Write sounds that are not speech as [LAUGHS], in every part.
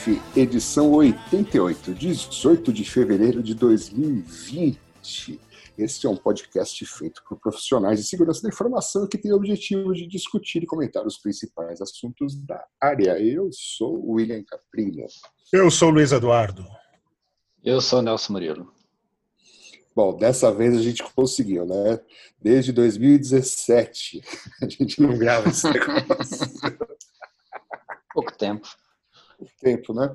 Sheriff, edição 88, 18 de fevereiro de 2020. Este é um podcast feito por profissionais de segurança da informação que tem o objetivo de discutir e comentar os principais assuntos da área. Eu sou o William Caprino. Eu sou o Luiz Eduardo. Eu sou o Nelson Murilo. Bom, dessa vez a gente conseguiu, né? Desde 2017 [LAUGHS] a gente não grava esse [LAUGHS] negócio. Pouco tempo. Tempo, né?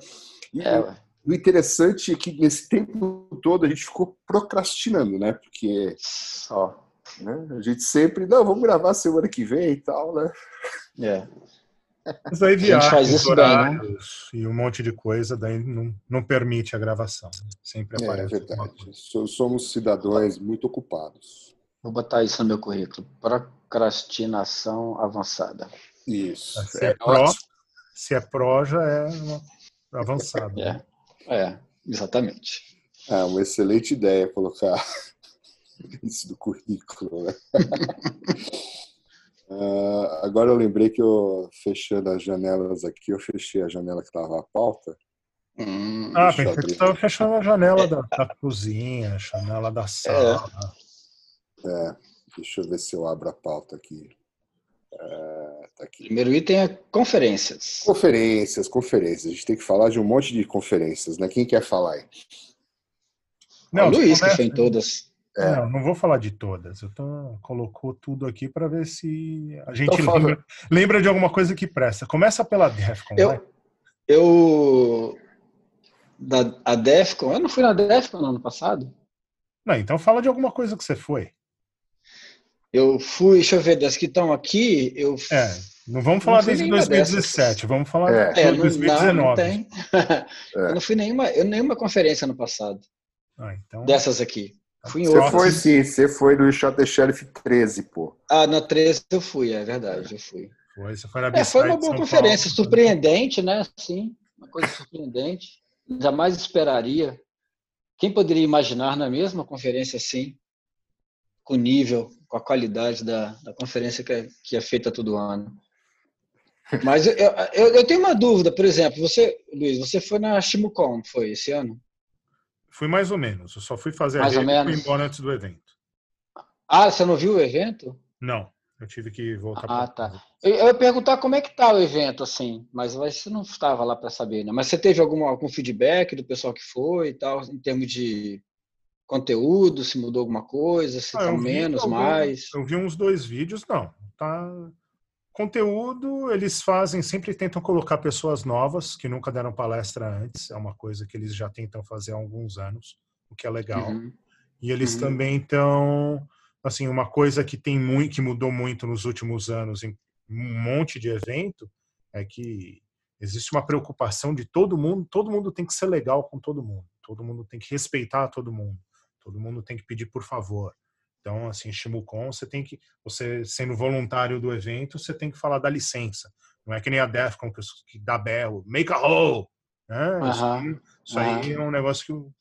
E É, o interessante é que nesse tempo todo a gente ficou procrastinando, né? Porque Só. né, a gente sempre, não, vamos gravar semana que vem e tal, né? É. Mas aí gente faz viagens, isso bem, né? horários e um monte de coisa, daí não, não permite a gravação. Sempre É, aparece. verdade. alguma coisa. So- Somos cidadãos muito ocupados. Vou botar isso no meu currículo. Procrastinação avançada. Isso. Se é, pró, se é pró, já é avançado. É. É, exatamente. É uma excelente ideia colocar [LAUGHS] isso no currículo, né? [LAUGHS] Ah, agora eu lembrei que eu, fechando as janelas aqui, eu fechei a janela que estava a pauta. Hum, Ah, pensei que abrir. estava fechando a janela da, da cozinha, a janela da sala. É, deixa eu ver se eu abro a pauta aqui. É, tá aqui. primeiro item é conferências. Conferências, conferências. A gente tem que falar de um monte de conferências, né? Quem quer falar aí? o Luiz, que começa- foi em todas. É. Não, não vou falar de todas. Eu tô, colocou tudo aqui para ver se a gente Então lembra, lembra de alguma coisa que presta. Começa pela Defcon. Eu, eu da, a Defcon, eu não fui na Defcon no ano passado. Não, então fala de alguma coisa que você foi. Eu fui, deixa eu ver, das que estão aqui, eu É, não vamos falar fui desde nenhuma 2017, vamos falar É. de É, não, 2019. não, não tem. [LAUGHS] É. Eu não fui nenhuma, eu nenhuma conferência no passado, Ah, então, dessas aqui. Fui em Você foi sim, você foi no Shot the Sheriff 13, pô. Ah, na 13 eu fui, é verdade, eu fui. foi, você foi na É, foi uma boa São conferência, Paulo. surpreendente, né? Sim, uma coisa surpreendente. Jamais esperaria. Quem poderia imaginar na mesma conferência assim, com o nível, com a qualidade da, da conferência que é, que é feita todo ano? Mas eu, eu, eu tenho uma dúvida, por exemplo, você, Luiz, você foi na Shimucon, foi esse ano? Fui mais ou menos, eu só fui fazer Mais a rede e fui embora antes do evento. Ah, você não viu o evento? Não, eu tive que voltar Ah, pra tá. Eu, eu ia perguntar como é que tá o evento, assim, mas você não estava lá para saber, né? Mas você teve algum, algum feedback do pessoal que foi e tal, em termos de conteúdo, se mudou alguma coisa, se Ah, tá menos, algum- mais? Eu vi uns dois vídeos, não. Tá. Conteúdo, eles fazem, sempre tentam colocar pessoas novas que nunca deram palestra antes. É uma coisa que eles já tentam fazer há alguns anos, o que é legal. Uhum. E eles Uhum. também estão, assim, uma coisa que tem muito, que mudou muito nos últimos anos em um monte de evento é que existe uma preocupação de todo mundo, todo mundo tem que ser legal com todo mundo, todo mundo tem que respeitar todo mundo, todo mundo tem que pedir por favor. Então, assim, Shimucon, você tem que, você sendo voluntário do evento, você tem que falar da licença. Não é que nem a Defcon que, que dá berro, make a hole. Né? Isso, aí- isso aí é um negócio que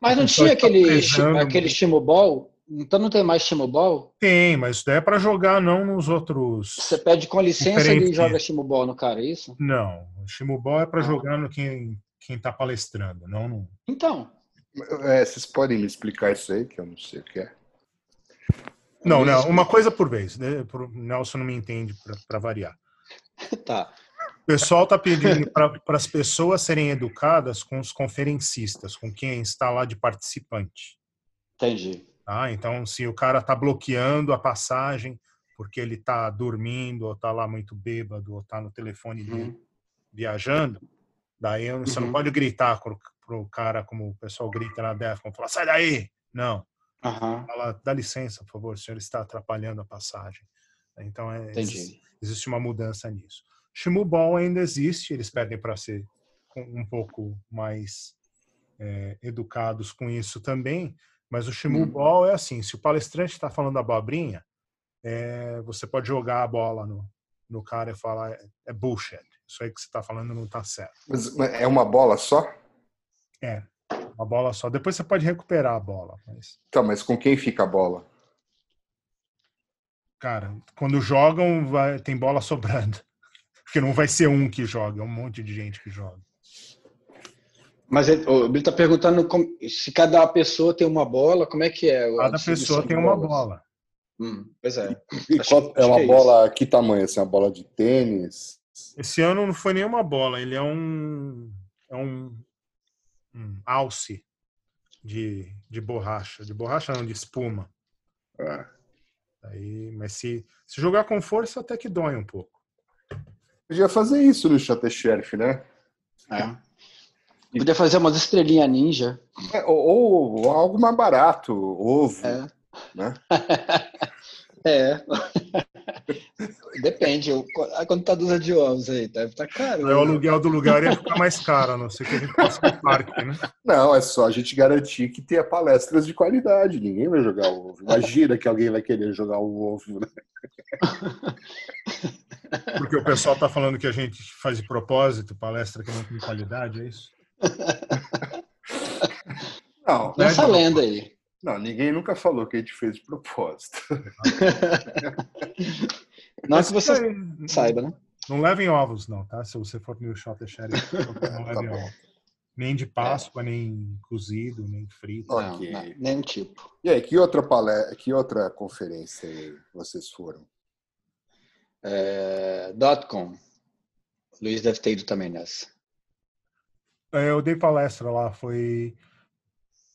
Mas não tinha tá aquele, aquele muito. Shimobol? Então não tem mais Shimobol? Tem, mas isso daí é para jogar não nos outros. Você pede com licença e Diferente. joga Shimobol no cara, é isso? Não, o Shimubol é para Ah. jogar no quem quem tá palestrando, não no. Então, É, vocês podem me explicar isso aí, que eu não sei o que é. Não, não, uma coisa por vez. Né? Pro- Nelson não me entende para variar. [LAUGHS] tá. O pessoal tá pedindo para as pessoas serem educadas com os conferencistas, com quem está lá de participante. Entendi. Tá? Então, se o cara tá bloqueando a passagem porque ele tá dormindo, ou tá lá muito bêbado, ou tá no telefone dele Uhum. viajando, daí você não Uhum. pode gritar pro, cara como o pessoal grita na Defcon, falar, sai daí! Não. Aham. Fala, dá licença, por favor, o senhor está atrapalhando a passagem. Então é, existe, existe uma mudança nisso. Shimu Ball ainda existe, eles pedem para ser um pouco mais é, educados com isso também, mas o Shimu Hum. Ball é assim, se o palestrante está falando abobrinha, é, você pode jogar a bola no, no cara e falar é, é bullshit, isso aí que você está falando não está certo. Mas é uma bola só? É, uma bola só. Depois você pode recuperar a bola, mas Tá, mas com quem fica a bola? cara, quando jogam vai, tem bola sobrando. [LAUGHS] Porque não vai ser um que joga, é um monte de gente que joga. Mas ele- o Billy está perguntando como- se cada pessoa tem uma bola, como é que é? Cada pessoa tem uma bola. Hum, pois é. E Acho- qual- é acho uma que é bola, que tamanho? Assim, uma bola de tênis? Esse ano não foi nenhuma bola, ele é um é um, um alce de, de borracha, de borracha não, de espuma. Ah. Aí, mas se, se jogar com força até que dói um pouco. Podia fazer isso no Shot Sheriff, né? É. [LAUGHS] Podia fazer umas estrelinhas ninja. É, Ou, ou algo mais barato, ovo, É. né? [LAUGHS] É. Depende. eu- a quando tá de ovos aí, deve estar caro. Aí o aluguel do lugar ia ficar mais caro, a não ser que a gente fosse no parque, né? Não, é só a gente garantir que tenha palestras de qualidade. Ninguém vai jogar o ovo. Imagina que alguém vai querer jogar o ovo. Né? [LAUGHS] Porque o pessoal tá falando que a gente faz de propósito, palestra que não tem qualidade, é isso? [LAUGHS] Não, Nessa lenda aí. não, ninguém nunca falou que a gente fez de propósito. [LAUGHS] Não Mas que você aí, saiba, né? Não levem ovos, não, tá? Se você for no Shot Sheriff, não levem [LAUGHS] bom. ovos. Nem de Páscoa, nem cozido, nem frito. Ó. Ok. Não, não, nenhum tipo. E aí, que outra, palestra, que outra conferência vocês foram? É, .com. Luiz deve ter ido também nessa. É, Eu dei palestra lá, foi.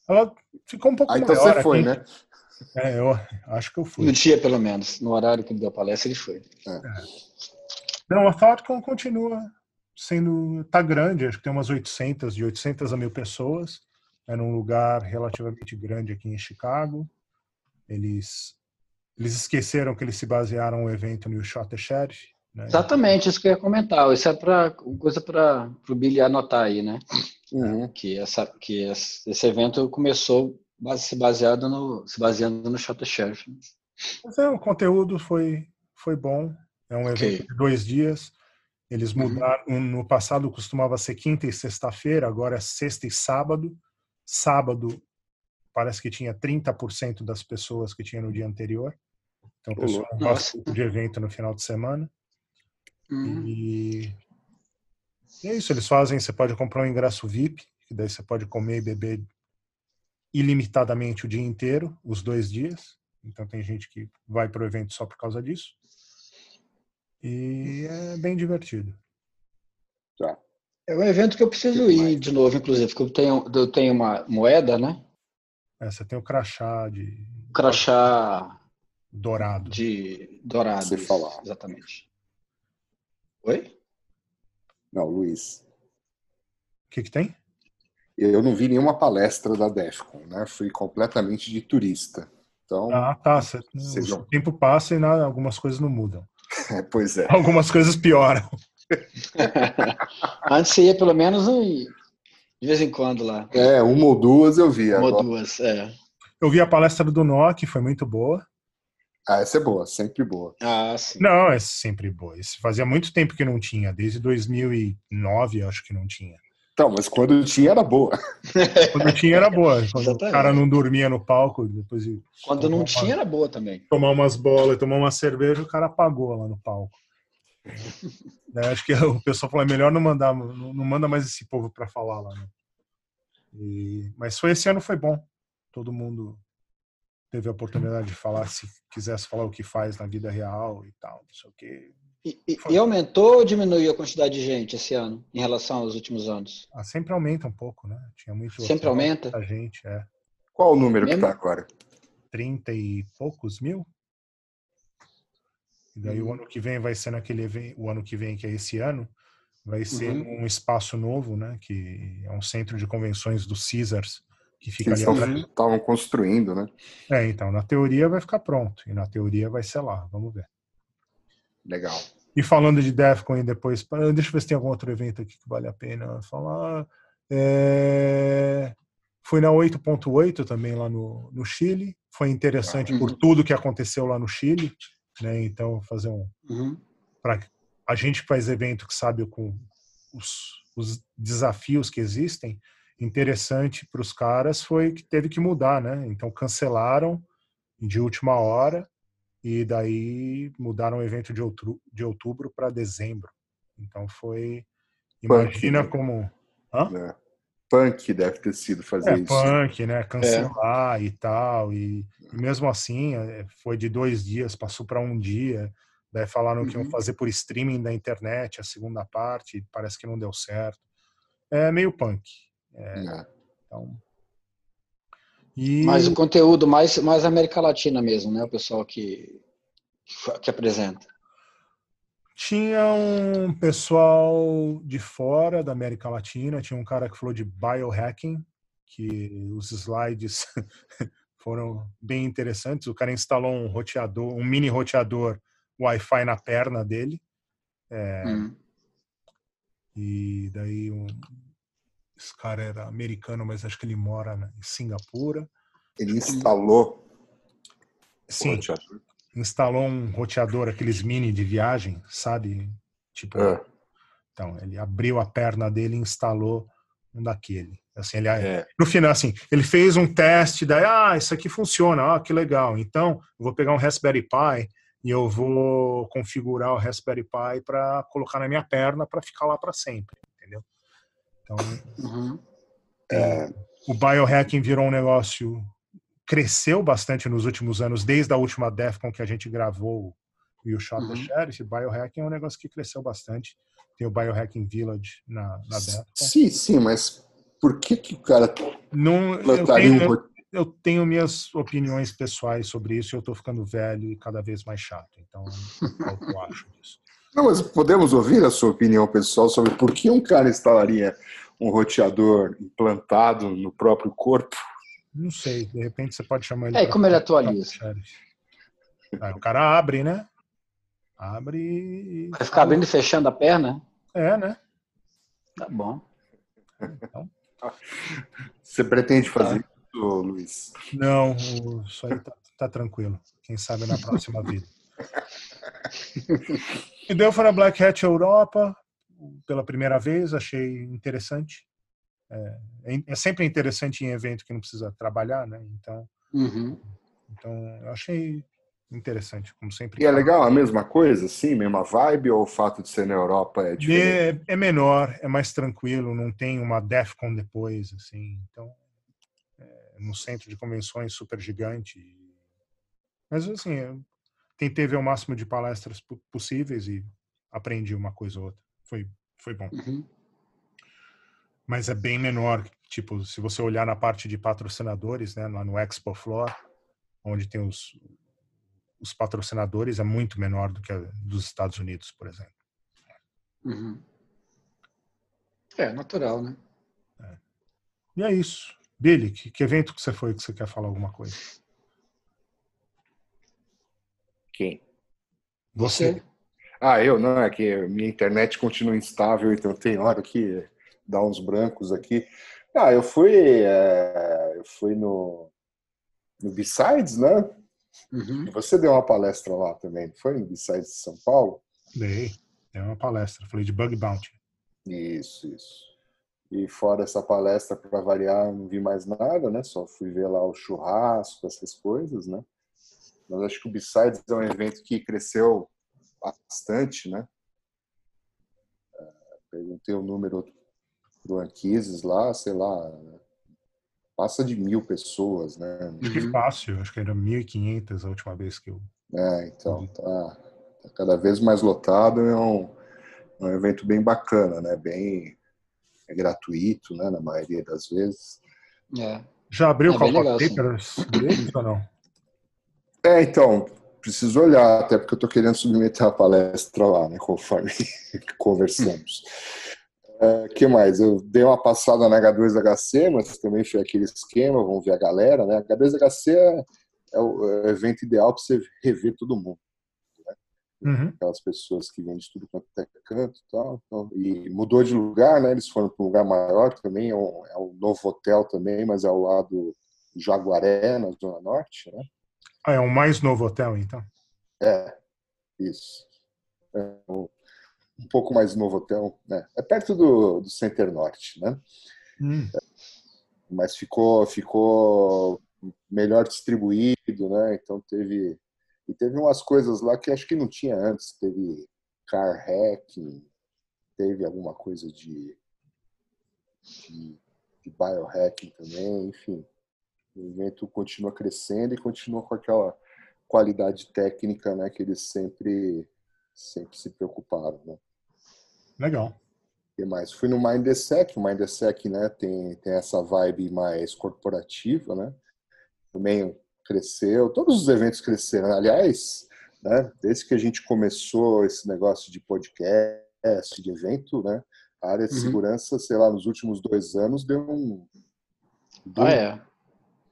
Ela ficou um pouco Ah, então maior você foi, aqui. né? É, eu acho que eu fui. No dia, pelo menos. No horário que ele deu a palestra, ele foi. Não, a ThoughtCon continua sendo. tá grande, acho que tem umas 800, de 800 a mil pessoas. É num lugar relativamente grande aqui em Chicago. Eles, eles esqueceram que eles se basearam no evento no Shot Sheriff. Né? Exatamente, isso que eu ia comentar. Isso é pra, coisa para o Billy anotar aí, né? Uhum. Que, essa, que esse evento começou se, baseado no, se baseando no Shot Sheriff. Mas é, o conteúdo foi, foi bom. É um Ok. evento de dois dias. Eles Uhum. mudaram. No passado costumava ser quinta e sexta-feira, agora é sexta e sábado. Sábado parece que tinha 30% das pessoas que tinha no dia anterior. Então o pessoal não gosta de evento no final de semana. Uhum. E e é isso, eles fazem, você pode comprar um ingresso VIP, que daí você pode comer e beber ilimitadamente o dia inteiro, os dois dias. Então tem gente que vai para o evento só por causa disso. E é bem divertido. É um evento que eu preciso ir de novo, inclusive, porque eu tenho, eu tenho uma moeda, né? É, você tem o crachá de Crachá dourado. de dourado. Você falar. Exatamente. Oi? Não, Luiz. O que, que tem? Eu não vi nenhuma palestra da DEFCON, né? Fui completamente de turista. Então, Ah, tá. Você, Vocês o tempo passa e nada, algumas coisas não mudam. [LAUGHS] é, pois é. Algumas coisas pioram. [LAUGHS] Antes você ia pelo menos um- de vez em quando lá. É, uma ou duas eu vi. Uma ou duas, é. Eu vi a palestra do que foi muito boa. Ah, essa é boa, sempre boa. Ah, sim. Não, é sempre boa. Isso fazia muito tempo que não tinha, desde 2009 acho que não tinha. Então, mas quando tinha era boa. [LAUGHS] Quando tinha era boa. Quando o cara não dormia no palco, depois de Quando não tinha, era boa também. tomar umas bolas e tomar uma cerveja, o cara apagou lá no palco. Né, [LAUGHS] Acho que o pessoal falou, é melhor não mandar, não, não manda mais esse povo para falar lá. Né? E- mas foi esse ano foi bom. Todo mundo teve a oportunidade de falar, se quisesse falar o que faz na vida real e tal, não sei o quê. E, e- e aumentou ou diminuiu a quantidade de gente esse ano, em relação aos últimos anos? Ah, sempre aumenta um pouco, né? Tinha muito Sempre aumenta? muita gente, é. Qual o número que Mesmo? tá agora? 30 e poucos mil. E daí Uhum. o ano que vem vai ser naquele evento, o ano que vem, que é esse ano, vai ser Uhum. um espaço novo, né? Que é um centro de convenções do Caesars, que Que fica eles ali atrás. estavam construindo, né? É, então, na teoria vai ficar pronto. E na teoria vai ser lá, vamos ver. Legal. E falando de Defcon depois, deixa eu ver se tem algum outro evento aqui que vale a pena falar. É... Fui na 8.8 também lá no, no Chile. Foi interessante por tudo que aconteceu lá no Chile. Né? Então, fazer um. Uhum. Para a gente faz evento que sabe com os, os desafios que existem, interessante para os caras foi que teve que mudar, né? Então cancelaram de última hora e daí mudaram o evento de outubro, de outubro para dezembro. Então foi imagina Punk, né? como Hã? É. Punk deve ter sido fazer é, isso. punk, né? Cancelar e tal. E, e mesmo assim, é, foi de dois dias, passou para um dia. Daí falaram que iam Uhum. fazer por streaming da internet a segunda parte, parece que não deu certo. É meio punk. É. Então. E Mas o conteúdo mais, mais América Latina mesmo, né? O pessoal que, que apresenta. tinha um pessoal de fora da América Latina, tinha um cara que falou de biohacking, que os slides [LAUGHS] foram bem interessantes. O cara instalou um roteador, um mini roteador Wi-Fi na perna dele. É. Hum. E daí um, esse cara era americano, mas acho que ele mora na- em Singapura. Ele instalou Sim, roteador. instalou um roteador, aqueles mini de viagem, sabe? Tipo, É. então ele abriu a perna dele e instalou um daquele. Assim, ele, É. no final, assim, ele fez um teste, daí, ah, isso aqui funciona, ah, que legal. Então, eu vou pegar um Raspberry Pi e eu vou configurar o Raspberry Pi para colocar na minha perna para ficar lá para sempre? Então, Uhum. o biohacking virou um negócio cresceu bastante nos últimos anos, desde a última DEFCON que a gente gravou o You Shot the Uhum. Sheriff, biohacking é um negócio que cresceu bastante. Tem o Biohacking Village na, na DEFCON. Sim, sim, mas por que, que o cara Não, eu, plantaria um tenho, roteador? eu tenho minhas opiniões pessoais sobre isso e eu tô ficando velho e cada vez mais chato. Então, é o que eu acho disso. Não, mas podemos ouvir a sua opinião pessoal sobre por que um cara instalaria um roteador implantado no próprio corpo? Não sei, de repente você pode chamar ele. É, e pra- como ele atualiza? Aí o cara abre, né? Abre e. Vai ficar abrindo e fechando a perna? É, né? Tá bom. Você pretende fazer isso, Luiz? Não, isso aí tá, tá tranquilo. Quem sabe na próxima vida. E deu na Black Hat Europa pela primeira vez, achei interessante. É, é- é sempre interessante em evento que não precisa trabalhar, né? Então, Uhum. então eu achei interessante, como sempre. E é legal a mesma coisa, sim, mesma vibe, ou o fato de ser na Europa é diferente? É, é menor, é mais tranquilo, não tem uma DEFCON depois, assim. Então, é, no centro de convenções super gigante. Mas, assim, tentei ver o máximo de palestras po- possíveis e aprendi uma coisa ou outra. Foi, foi bom. Uhum. Mas é bem menor. Tipo, se você olhar na parte de patrocinadores, né, lá no Expo Floor, onde tem os, os patrocinadores, é muito menor do que a dos Estados Unidos, por exemplo. Uhum. É, natural, né? E é isso. Billy, que, que evento que você foi que você quer falar alguma coisa? Quem? Você. Ah, eu não, é que minha internet continua instável, então tem hora que dá uns brancos aqui. Ah, eu fui, é, eu fui no, no B-Sides, né? Uhum. Você deu uma palestra lá também, não foi no B-Sides de São Paulo? Dei. Dei uma palestra. Falei de Bug Bounty. Isso, isso. E fora essa palestra, para variar, não vi mais nada, né? Só fui ver lá o churrasco, essas coisas, né? Mas acho que o B-Sides é um evento que cresceu bastante, né? É, Perguntei o número do Anquises lá, sei lá, passa de mil pessoas, né? Acho que Uhum. fácil. Acho que era 1.500 a última vez que eu. É, então, tá, tá cada vez mais lotado, é um, é um evento bem bacana, né? Bem é gratuito, né? Na maioria das vezes. É. Já abriu É o Call legal. Papers deles ou não? É, então, preciso olhar, até porque eu estou querendo submeter a palestra lá, né, conforme [LAUGHS] conversamos. O que mais? Eu dei uma passada na H2HC, mas também foi aquele esquema, vamos ver a galera, né? H2HC é, é o é o evento ideal para você rever todo mundo. Né? Uhum. aquelas pessoas que vêm de tudo quanto é canto e tal. Então, e mudou de lugar, né? Eles foram para um lugar maior também, é um, é um novo hotel também, mas é ao lado do Jaguaré, na Zona Norte, né? Ah, é o mais novo hotel, então. É, isso. É um, um pouco mais novo hotel, né? É perto do, do Center Norte, né? Hum. Mas ficou, ficou melhor distribuído, né? Então teve e teve umas coisas lá que acho que não tinha antes. Teve car hacking, teve alguma coisa de, de, de biohacking também, enfim. O evento continua crescendo e continua com aquela qualidade técnica né, que eles sempre, sempre se preocuparam. Né? Legal. que mais? Fui no Mindsec, o Mindsec né, tem, tem essa vibe mais corporativa, né? Também cresceu, todos os eventos cresceram. Aliás, né, desde que a gente começou esse negócio de podcast, de evento, né, a área de Uhum. segurança, sei lá, nos últimos dois anos deu um. deu Ah, é.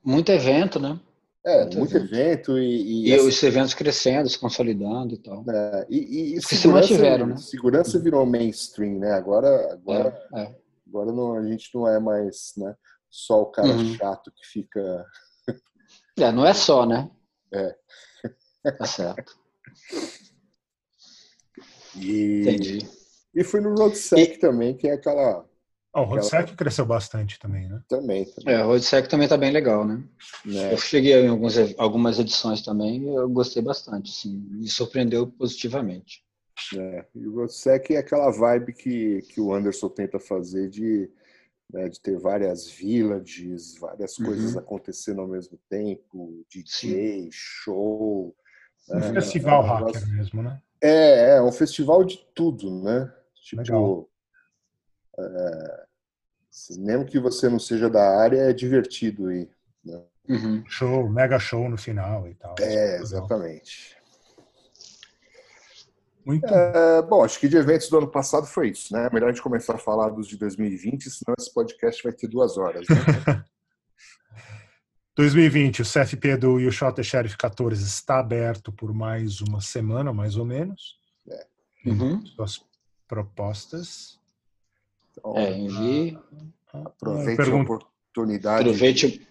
Muito evento, né? é, muito muito evento. evento e, E, essa- os eventos crescendo, se consolidando e tal. né, e, e- e se mantiveram, né? segurança virou mainstream, né? Agora, agora, É, é. agora não, a gente não é mais né, só o cara Uhum. chato que fica. [LAUGHS] É, não é só, né? É. Tá certo. E, Entendi. e fui no RoadSec também, que é aquela. Ó, o Rodsec cresceu bastante também, né? Também, também É, o Roadsec também tá bem legal, né? né? Eu cheguei em alguns, algumas edições também e eu gostei bastante, assim, me surpreendeu positivamente. né? E o RoadSec é aquela vibe que, que o Anderson tenta fazer de, né, de ter várias villages, várias Uhum. coisas acontecendo ao mesmo tempo, DJ, show. Um né? festival É um negócio- hacker mesmo, né? É, é um festival de tudo, né? Tipo, Legal. é, mesmo que você não seja da área, é divertido ir. Uhum. Show, mega show no final e tal. É, Legal. exatamente. Muito É, bom, acho que de eventos do ano passado foi isso, né? Melhor a gente começar a falar dos de 2020, senão esse podcast vai ter duas horas. Né? [LAUGHS] 2020, o CFP do You Shot the Sheriff 14 está aberto por mais uma semana, mais ou menos. Uhum. Suas propostas. Então, É, envie, aproveite a oportunidade, aproveite.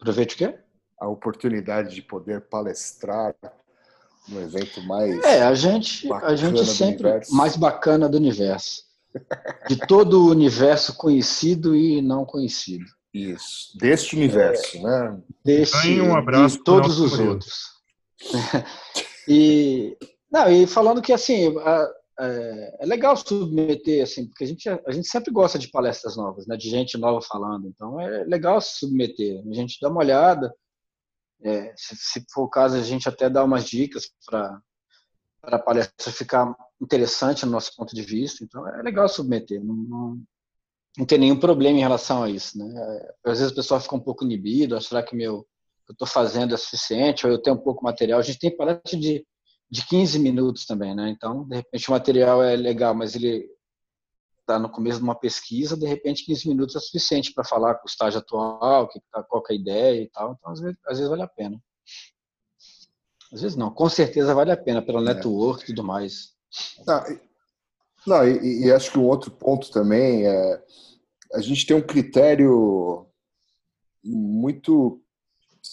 Aproveite o quê? a oportunidade de poder palestrar no evento mais. É, a gente, a gente sempre mais bacana do universo. De todo o universo conhecido e não conhecido. Isso, deste universo, né? Desse, Ganhe um abraço de todos os outros. [LAUGHS] e, não, e falando que assim, a- é, é legal submeter, assim, porque a gente, a gente sempre gosta de palestras novas, né, de gente nova falando. Então é legal submeter. A gente dá uma olhada. é, se, se for o caso, a gente até dá umas dicas para a palestra ficar interessante no nosso ponto de vista. Então é legal submeter. Não, não, não tem nenhum problema em relação a isso, né? Às vezes o pessoal fica um pouco inibido, ah, será que meu eu estou fazendo é suficiente, ou eu tenho um pouco material. A gente tem palestra de, de 15 minutos também, né? Então, de repente, o material é legal, mas ele está no começo de uma pesquisa, de repente, 15 minutos é suficiente para falar com o estágio atual, que tá, qual que é a ideia e tal. Então, às vezes, às vezes vale a pena. Às vezes não, com certeza vale a pena, pelo network e tudo mais. Não, e, não, e, e acho que um outro ponto também é a gente tem um critério muito,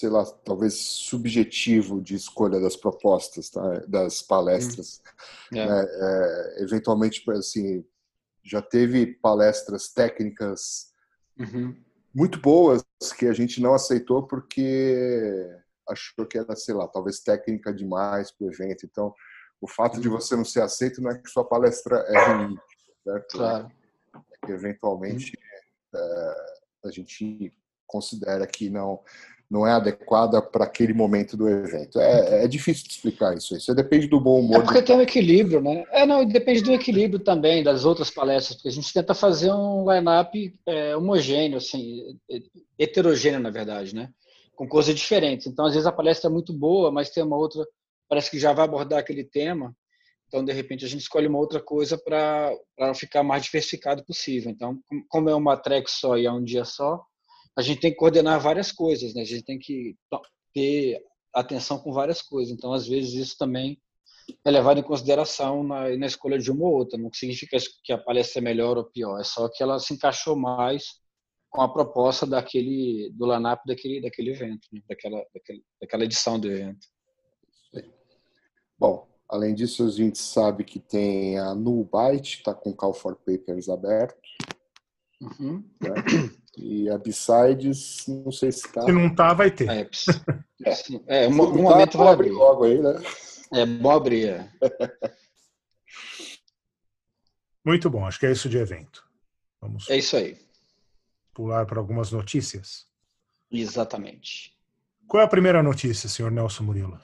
sei lá, talvez subjetivo de escolha das propostas, tá? das palestras. É. né? É, eventualmente, assim, já teve palestras técnicas Uhum. muito boas que a gente não aceitou porque achou que era, sei lá, talvez técnica demais para o evento. Então, o fato de você não ser aceito não é que sua palestra é ruim, certo? Claro. É que eventualmente é, a gente considera que não não é adequada para aquele momento do evento. É, é difícil de explicar isso. Isso depende do bom É humor. porque do... tem um equilíbrio, né? É, não, depende do equilíbrio também das outras palestras, porque a gente tenta fazer um line-up é, homogêneo, assim, heterogêneo, na verdade, né? Com coisas diferentes. Então, às vezes a palestra é muito boa, mas tem uma outra, parece que já vai abordar aquele tema. Então, de repente, a gente escolhe uma outra coisa para ficar mais diversificado possível. Então, como é uma track só e é um dia só, a gente tem que coordenar várias coisas, né? A gente tem que ter atenção com várias coisas. Então, às vezes, isso também é levado em consideração na, na escolha de uma ou outra. Não significa que a palestra é melhor ou pior, é só que ela se encaixou mais com a proposta daquele do LANAP daquele daquele evento, né? daquela, daquele, daquela edição do evento. Bom, além disso, a gente sabe que tem a Nullbyte, está com o Call for Papers aberto. Uhum. Né? E a não sei se está. Se não tá, vai ter. [LAUGHS] É, é, um, Se um não momento tá, vai abrir. logo aí, né? É bom abrir. é. [LAUGHS] Muito bom, acho que é isso de evento. Vamos É isso aí. pular para algumas notícias. Exatamente. Qual é a primeira notícia, senhor Nelson Murilo?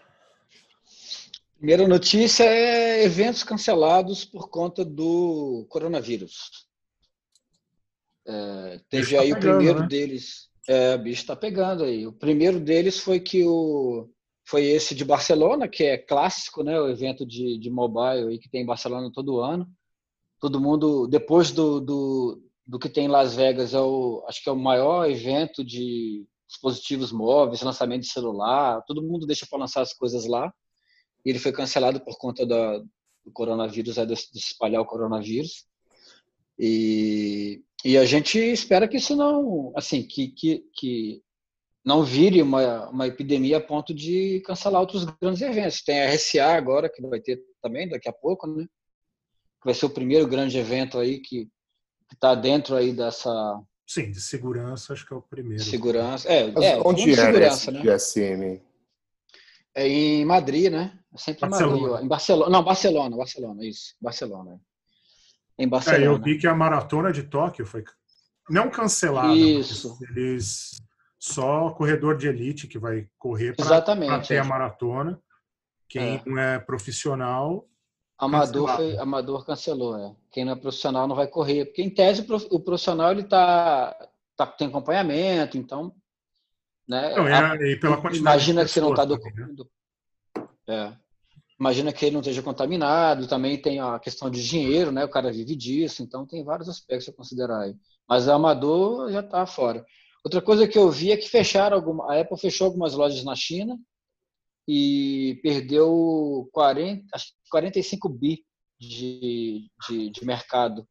Primeira notícia é eventos cancelados por conta do coronavírus. É, teve tá aí o pegando, primeiro né? deles. É, o bicho está pegando aí. O primeiro deles foi que o foi esse de Barcelona, que é clássico, né? O evento de, de mobile aí que tem em Barcelona todo ano. Todo mundo, depois do, do, do que tem em Las Vegas, é o, acho que é o maior evento de dispositivos móveis, lançamento de celular. Todo mundo deixa para lançar as coisas lá. E ele foi cancelado por conta da, do coronavírus, é, de, de espalhar o coronavírus. E, e a gente espera que isso não, assim, que, que, que não vire uma, uma epidemia a ponto de cancelar outros grandes eventos. Tem a RSA agora, que vai ter também daqui a pouco, né? Que vai ser o primeiro grande evento aí que está dentro aí dessa Sim, de segurança, acho que é o primeiro. segurança. É, Mas é onde de era segurança, né? GSM? É em Madrid, né? É sempre em Barcelona. Madrid. ó. Em Barcelona. Não, Barcelona, Barcelona, isso. Barcelona. Em É, Barcelona. eu vi que a maratona de Tóquio foi não cancelada, Isso. eles só corredor de elite que vai correr para Exatamente. ter é. a maratona. Quem É. não é profissional, Amador, foi, Amador cancelou, é. Quem não é profissional não vai correr. Porque, em tese, o prof- o profissional ele tá, tá, tem acompanhamento, então. Né, não, a- e, pela quantidade imagina que você não está também, né? do, é. Imagina que ele não esteja contaminado, também tem a questão de dinheiro, né? O cara vive disso, então tem vários aspectos a considerar aí. Mas o amador já está fora. Outra coisa que eu vi é que fecharam alguma, a Apple fechou algumas lojas na China e perdeu 40, acho que 45 bi de, de, de mercado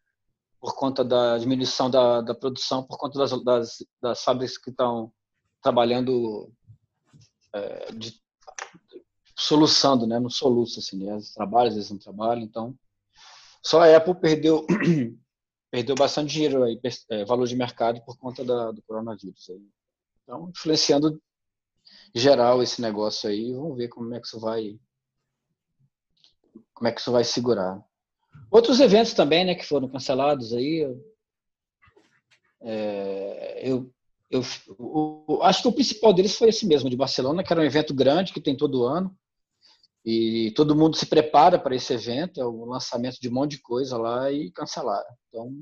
por conta da diminuição da, da produção, por conta das, das, das fábricas que estão trabalhando é, de, soluçando, né? No soluço, assim, né? Eles trabalham, às vezes não trabalham, então só a Apple perdeu [CLEARS THROAT] perdeu bastante dinheiro aí, é, valor de mercado por conta da, do coronavírus aí. Então, influenciando geral esse negócio aí, vamos ver como é que isso vai como é que isso vai segurar. Outros eventos também, né, que foram cancelados aí, eu, é, eu, eu, o, acho que o principal deles foi esse mesmo, de Barcelona, que era um evento grande que tem todo ano, e todo mundo se prepara para esse evento, é o lançamento de um monte de coisa lá e cancelaram. Então,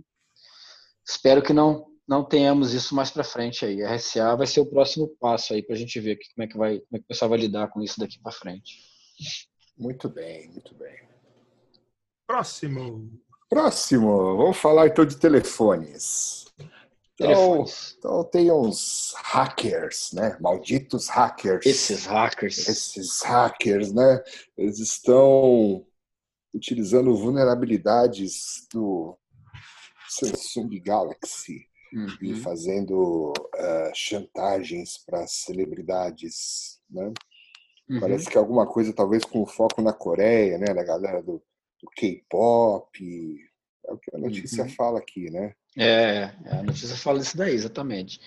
espero que não não tenhamos isso mais para frente aí. A RSA vai ser o próximo passo aí para a gente ver que, como é que vai, como é que o pessoal vai lidar com isso daqui para frente. Muito bem, muito bem. Próximo. Próximo, vamos falar então de telefones. Então, então tem uns hackers, né? Malditos hackers. Esses hackers. Esses hackers, né? Eles estão utilizando vulnerabilidades do Samsung Galaxy e Uhum. fazendo eh, chantagens para celebridades, né? Uhum. Parece que alguma coisa talvez com foco na Coreia, né? Da galera do, do K-pop. É o que a notícia Uhum. fala aqui, né? É, a notícia fala isso daí, exatamente.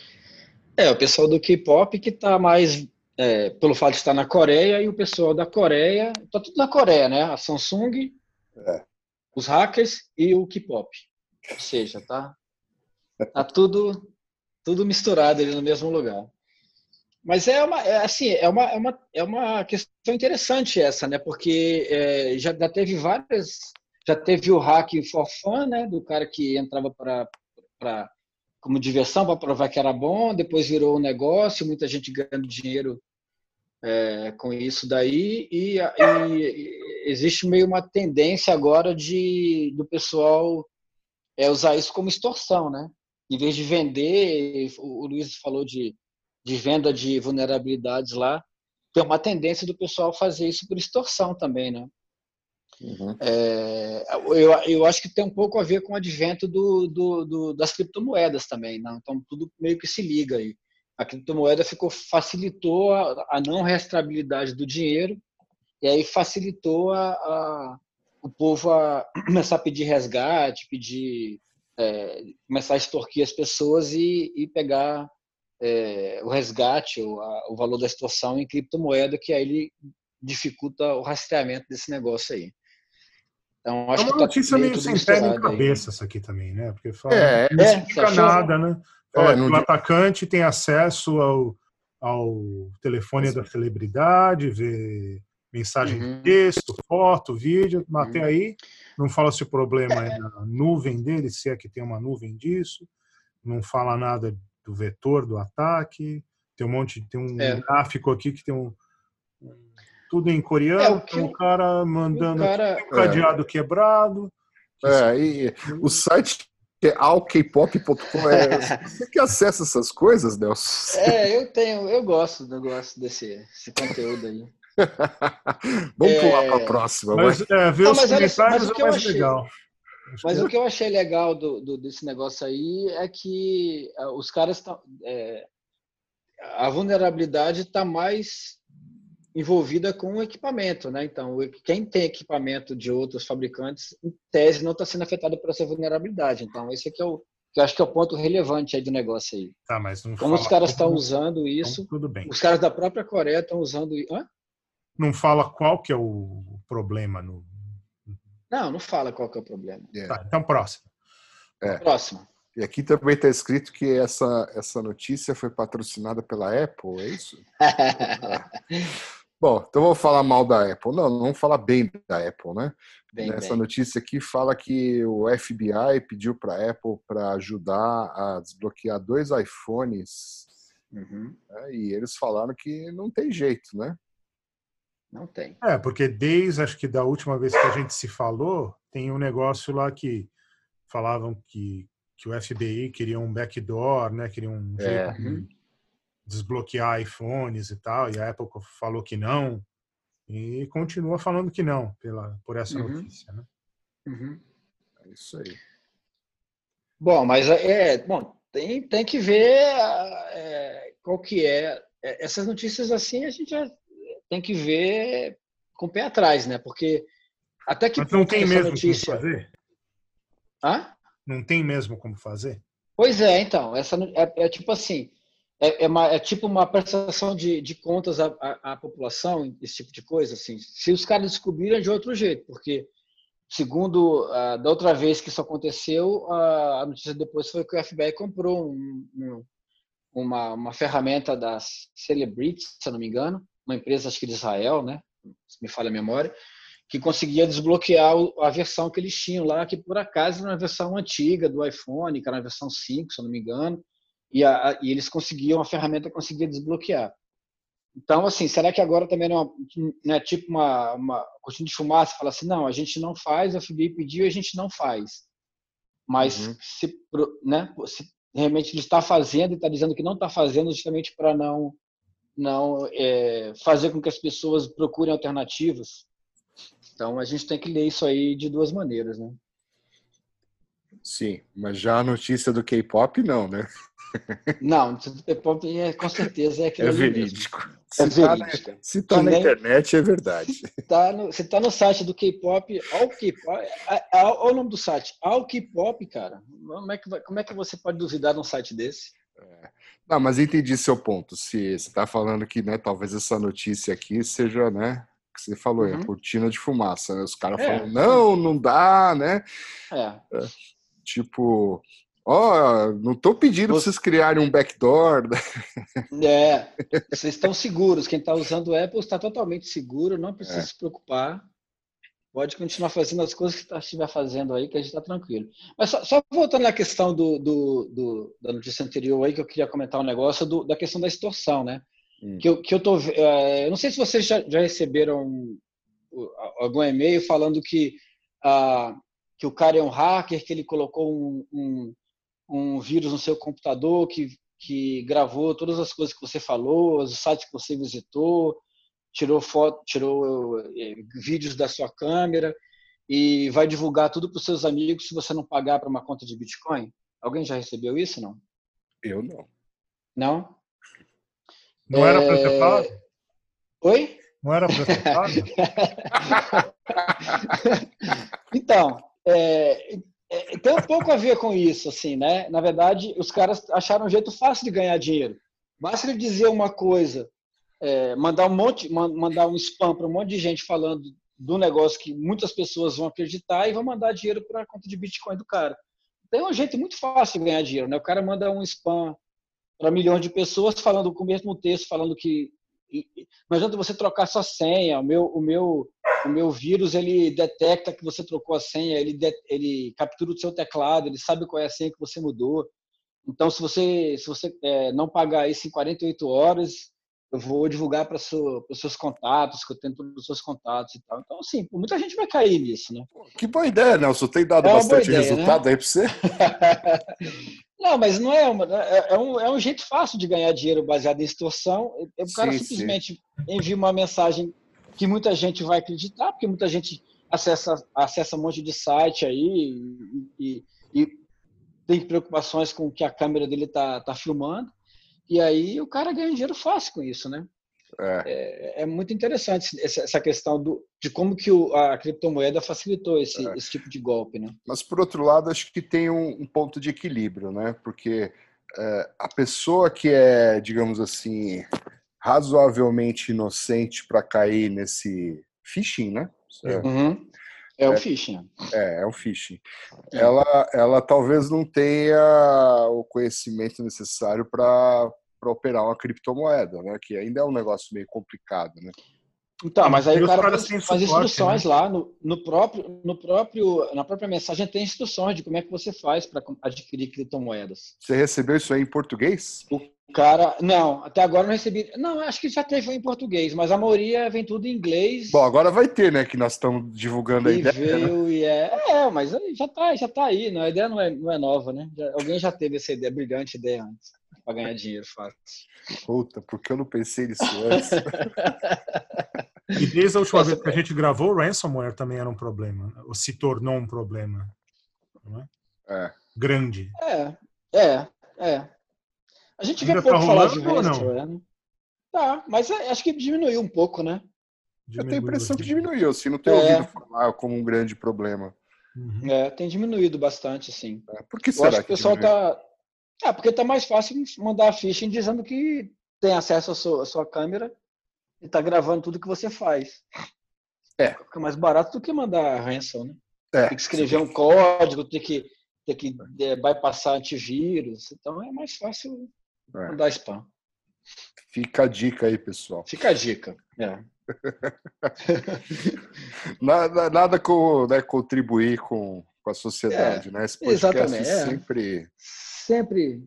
É, o pessoal do K-pop que está mais, é, pelo fato de estar na Coreia, e o pessoal da Coreia, está tudo na Coreia, né? A Samsung, É. os hackers e o K-pop. Ou seja, tá, tá tudo, tudo misturado ali no mesmo lugar. Mas é uma, é, assim, é uma, é uma, é uma questão interessante essa, né? Porque é, já, já teve várias, já teve o hack for fun, né? Do cara que entrava para como diversão para provar que era bom, depois virou um negócio, muita gente ganhando dinheiro é, com isso daí e, e existe meio uma tendência agora de do pessoal é, usar isso como extorsão, né? Em vez de vender, o, Luiz falou de, de venda de vulnerabilidades lá, tem uma tendência do pessoal fazer isso por extorsão também, né? Uhum. É, eu, eu acho que tem um pouco a ver com o advento do, do, do, das criptomoedas também, né? então tudo meio que se liga aí. A criptomoeda ficou facilitou a, a não restabilidade do dinheiro e aí facilitou a, a, o povo a [CLEARS THROAT] começar a pedir resgate, pedir é, começar a extorquir as pessoas e, e pegar é, o resgate, o, a, o valor da extorsão em criptomoeda, que aí ele dificulta o rastreamento desse negócio aí. Então, acho é uma que tá notícia meio sem pé nem cabeça essa aqui também, né? Porque fala, é, não explica nada, né? Fala é, que o atacante tem acesso ao, ao telefone da celebridade, vê mensagem uhum. de texto, foto, vídeo, uhum. até aí não fala se o problema é na nuvem dele, se é que tem uma nuvem disso, não fala nada do vetor do ataque, tem um monte, tem um é. gráfico aqui que tem um, tudo em coreano, é, o, que, o cara mandando o cara, um cadeado é. quebrado. É, e o site que é alkpop.com, é, você que acessa essas coisas, Nelson? É, eu tenho, eu gosto, eu gosto desse, desse conteúdo aí. [LAUGHS] Vamos é... pular para a próxima. Mas, é, ver Não, os comentários é mais achei, legal. Mas o que eu achei legal do, do, desse negócio aí é que uh, os caras estão. É, a vulnerabilidade está mais envolvida com o equipamento, né? Então, quem tem equipamento de outros fabricantes, em tese, não está sendo afetado por essa vulnerabilidade. Então, esse aqui é o que eu acho que é o ponto relevante aí do negócio aí. Tá, mas não Como os caras estão usando isso, então, tudo bem. os caras da própria Coreia estão usando. Hã? Não fala qual que é o problema no. Não, não fala qual que é o problema. É. Tá, então, próximo. É. Próximo. E aqui também está escrito que essa, essa notícia foi patrocinada pela Apple, é isso? [LAUGHS] Bom, então vou falar mal da Apple. Não, não vamos falar bem da Apple, né? Bem, Essa bem. notícia aqui fala que o FBI pediu para a Apple para ajudar a desbloquear dois iPhones. Uhum. Né? E eles falaram que não tem jeito, né? Não tem. É, porque desde acho que da última vez que a gente se falou, tem um negócio lá que falavam que, que o FBI queria um backdoor, né? Queria um é. jeito de desbloquear iPhones e tal, e a Apple falou que não, e continua falando que não, pela, por essa uhum. notícia. Né? Uhum. É isso aí. Bom, mas é, é bom, tem, tem que ver é, qual que é. é. Essas notícias assim a gente já tem que ver com o pé atrás, né? Porque até que mas não tem mesmo notícia... como fazer? Hã? Não tem mesmo como fazer? Pois é, então. Essa é, é tipo assim é, é, uma, é, tipo uma prestação de, de contas à, à, à, população, esse tipo de coisa. Assim. Se os caras descobrirem, é de outro jeito, porque, segundo uh, da outra vez que isso aconteceu, uh, a notícia depois foi que o FBI comprou um, um, uma, uma ferramenta da Celebrity, se eu não me engano, uma empresa, acho que de Israel, né? se me falha a memória, que conseguia desbloquear a versão que eles tinham lá, que por acaso era uma versão antiga do iPhone, que era a versão 5, se eu não me engano e, a, e eles conseguiam, a ferramenta conseguia desbloquear. Então, assim, será que agora também não é, não é tipo uma, uma cortina de fumaça? Fala assim, não, a gente não faz, a FBI pediu e a gente não faz. Mas uhum. se, né, se realmente ele está fazendo e está dizendo que não está fazendo justamente para não, não é, fazer com que as pessoas procurem alternativas. Então, a gente tem que ler isso aí de duas maneiras, né? Sim, mas já a notícia do K-pop, não, né? Não, é, com certeza é aquilo É verídico. Se é tá verídico. Na, se está na nem, internet, é verdade. [LAUGHS] Se está no, tá no site do K-pop, ao K-pop, olha o nome do site, ao K-pop, cara. Como é, que, como é que você pode duvidar de um site desse? É. Não, mas entendi seu ponto. Se você está falando que, né, talvez essa notícia aqui seja, né, que você falou, uhum. é a cortina de fumaça. Né? Os caras é. falam, não, não dá, né? É. é tipo, Ó, oh, não estou pedindo para vocês criarem um backdoor. É, vocês estão seguros. Quem está usando o Apple está totalmente seguro, não precisa é. se preocupar. Pode continuar fazendo as coisas que estiver fazendo aí, que a gente está tranquilo. Mas só, só, voltando à questão do, do, do, da notícia anterior aí, que eu queria comentar um negócio do, da questão da extorsão, né? Hum. Que, eu, que eu tô. Uh, eu não sei se vocês já, já receberam algum e-mail falando que, uh, que o cara é um hacker, que ele colocou um, um um vírus no seu computador que, que gravou todas as coisas que você falou, os sites que você visitou, tirou foto, tirou é, vídeos da sua câmera e vai divulgar tudo para os seus amigos se você não pagar para uma conta de Bitcoin? Alguém já recebeu isso, não? Eu não. Não? Não era para ter pago? Oi? Não era para ter pago? [LAUGHS] então, é, é, tem um pouco a ver com isso, assim, né? Na verdade, os caras acharam um jeito fácil de ganhar dinheiro. Basta ele dizer uma coisa, é, mandar um monte, mandar um spam para um monte de gente falando do negócio que muitas pessoas vão acreditar e vão mandar dinheiro para a conta de Bitcoin do cara. Tem um jeito muito fácil de ganhar dinheiro, né? O cara manda um spam para milhões de pessoas falando com o mesmo texto, falando que adianta você trocar sua senha. O meu, o meu, o meu vírus ele detecta que você trocou a senha, ele, de, ele captura o seu teclado, ele sabe qual é a senha que você mudou. Então, se você, se você é, não pagar isso em 48 horas, eu vou divulgar para os seus contatos, que eu tenho todos os seus contatos e tal. Então, assim, muita gente vai cair nisso, né? Que boa ideia, Nelson. Tem dado é bastante ideia, resultado né? aí para você? [LAUGHS] não, mas não é, uma, é, é, um, é um jeito fácil de ganhar dinheiro baseado em extorsão. O cara sim, simplesmente sim. envia uma mensagem que muita gente vai acreditar, porque muita gente acessa, acessa um monte de site aí e, e, e tem preocupações com o que a câmera dele está tá filmando. E aí o cara ganha dinheiro fácil com isso, né? É, é, é muito interessante essa questão do, de como que o, a criptomoeda facilitou esse, é. esse tipo de golpe, né? Mas por outro lado, acho que tem um, um ponto de equilíbrio, né? Porque é, a pessoa que é, digamos assim, razoavelmente inocente para cair nesse phishing, né? Uhum. É o é, phishing. É, é o phishing. É. Ela, ela talvez não tenha o conhecimento necessário para operar uma criptomoeda, né? Que ainda é um negócio meio complicado, né? Então, mas aí o cara faz, faz instruções né? lá no, no, próprio, no próprio, na própria mensagem tem instruções de como é que você faz para adquirir criptomoedas. Você recebeu isso aí em português? O cara, não, até agora não recebi. Não, acho que já teve em português, mas a maioria vem tudo em inglês. Bom, agora vai ter, né? Que nós estamos divulgando a e ideia. Veio né? e é, é, mas já tá, já tá aí. Não, a ideia não é, não é nova, né? Já, alguém já teve essa ideia, brilhante ideia antes para ganhar dinheiro fácil. Puta, porque eu não pensei nisso antes. e desde a última vez que a gente gravou, o ransomware também era um problema, ou se tornou um problema. Não é? é. Grande. É, é. A gente vê pouco tá falar de ransomware, né? Tá, mas é, acho que diminuiu um pouco, né? Diminuiu, eu tenho a impressão que diminuiu, assim, não tenho é. ouvido falar como um grande problema. Uhum. É, tem diminuído bastante, sim. É, por que será eu acho que o pessoal diminuiu? tá é, porque tá mais fácil mandar a phishing dizendo que tem acesso à sua, à sua câmera e está gravando tudo que você faz. É. Fica mais barato do que mandar ransom, né? É, tem que escrever sim. um código, tem que, tem que é, bypassar antivírus. Então é mais fácil é. mandar spam. Fica a dica aí, pessoal. Fica a dica. É. [LAUGHS] nada nada com, né, contribuir com, com a sociedade, é, né? Esse podcast exatamente, é. sempre sempre,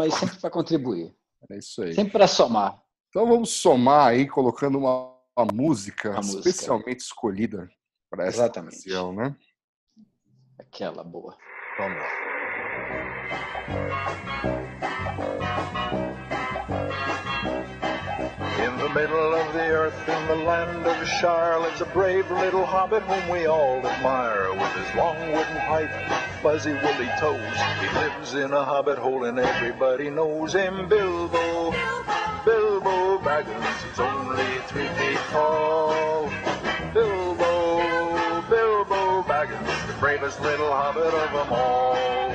aí sempre para contribuir. É isso aí. Sempre para somar. Então vamos somar aí, colocando uma, uma música especialmente escolhida para essa Exatamente. ocasião, né? Aquela boa. Vamos lá. Middle of the earth in the land of Shire lives a brave little hobbit whom we all admire. With his long wooden pipe, fuzzy woolly toes, he lives in a hobbit hole and everybody knows him. Bilbo, Bilbo Baggins, he's only three feet tall. Bilbo, Bilbo Baggins, the bravest little hobbit of them all.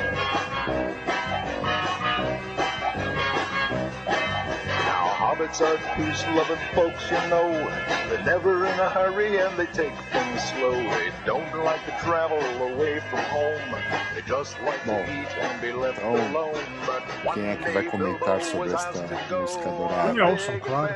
Hobbits are peace-loving folks, you know. They're never in a hurry and they take things slow. They don't like to travel away from home. They just like Bom, to eat and be left então, alone. But quem é que vai comentar sobre esta música dourada? Nelson, claro.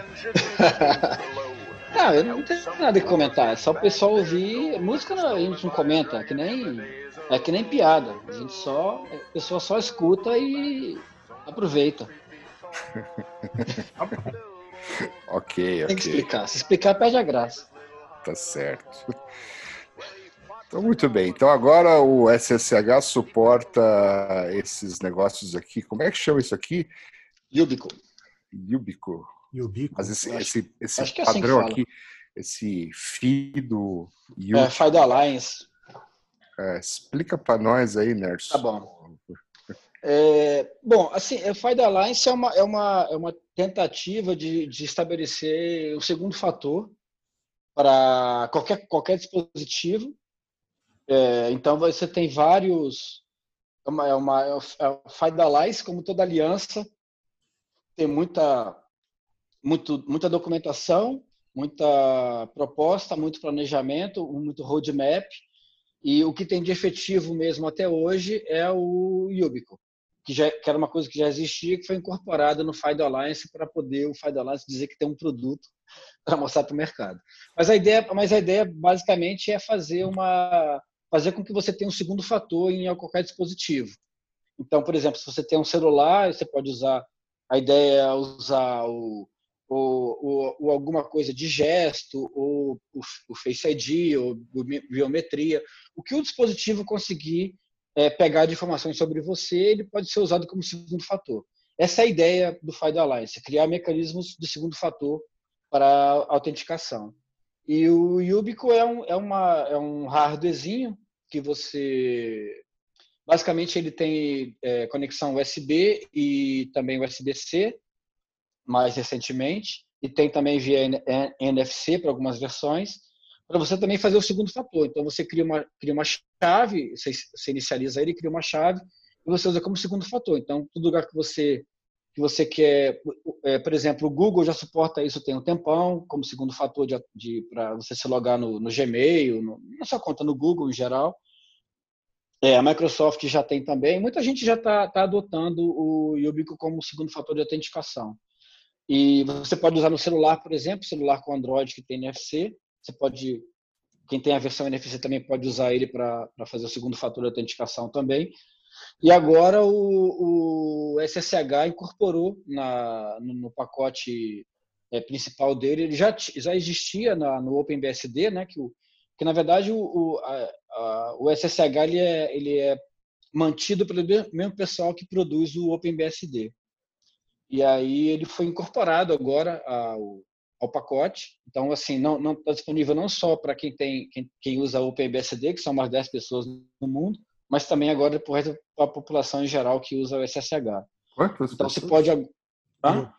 Não, [LAUGHS] eu não tenho nada que comentar. É só o pessoal ouvir. Música a gente não comenta, é que nem é que nem piada. A gente só, a pessoa só escuta e aproveita. Ok, [LAUGHS] ok. Tem que explicar. Se explicar, perde a graça. Tá certo. Então, muito bem. Então, agora o SSH suporta esses negócios aqui. Como é que chama isso aqui? Yubico. Yubico. Yubico. Mas esse, Acho- esse, esse acho que é assim padrão aqui, esse FIDO É, Yubico, FIDO Alliance. é, explica para nós aí, Nerson. Tá bom. É, bom, assim, o FIDO Alliance é uma, é uma, é uma tentativa de, de estabelecer o segundo fator para qualquer, qualquer dispositivo. É, então, você tem vários. É uma, é uma, é é Alliance, como toda aliança, tem muita, muito, muita documentação, muita proposta, muito planejamento, muito roadmap. E o que tem de efetivo mesmo até hoje é o Yubico, que, já, que era uma coisa que já existia, que foi incorporada no FIDO Alliance para poder o FIDO Alliance dizer que tem um produto para mostrar para o mercado. Mas a ideia, mas a ideia basicamente é fazer uma fazer com que você tenha um segundo fator em qualquer dispositivo. Então, por exemplo, se você tem um celular, você pode usar a ideia é usar o, ou, ou alguma coisa de gesto, ou o, o Face ID, ou biometria. O que o dispositivo conseguir é, pegar informações sobre você, ele pode ser usado como segundo fator. Essa é a ideia do FIDO Alliance, criar mecanismos de segundo fator para autenticação. E o Yubico é um, é uma, é um hardwarezinho que você. Basicamente, ele tem é, conexão USB e também USB-C, mais recentemente, e tem também via NFC para algumas versões, para você também fazer o segundo fator. Então, você cria uma, cria uma chave, você, você inicializa ele, cria uma chave, e você usa como segundo fator. Então, todo lugar que você que você quer, é, por exemplo, o Google já suporta isso tem um tempão, como segundo fator de, de para você se logar no, no Gmail, no, na sua conta no Google em geral. É, a Microsoft já tem também. Muita gente já está tá adotando o Yubico como segundo fator de autenticação. E você pode usar no celular, por exemplo, celular com Android que tem NFC. Você pode, quem tem a versão NFC também pode usar ele para fazer o segundo fator de autenticação também. E agora o, o SSH incorporou na, no, no pacote é, principal dele, ele já, já existia na, no OpenBSD, né, que, o, que na verdade o, o, a, a, o SSH ele é, ele é mantido pelo mesmo pessoal que produz o OpenBSD. E aí ele foi incorporado agora ao, ao pacote. Então, assim, não está disponível não só para quem, tem, quem, quem usa o OpenBSD, que são mais 10 pessoas no mundo, mas também agora para a população em geral que usa o SSH. Quantas então você pessoas? pode. Hã?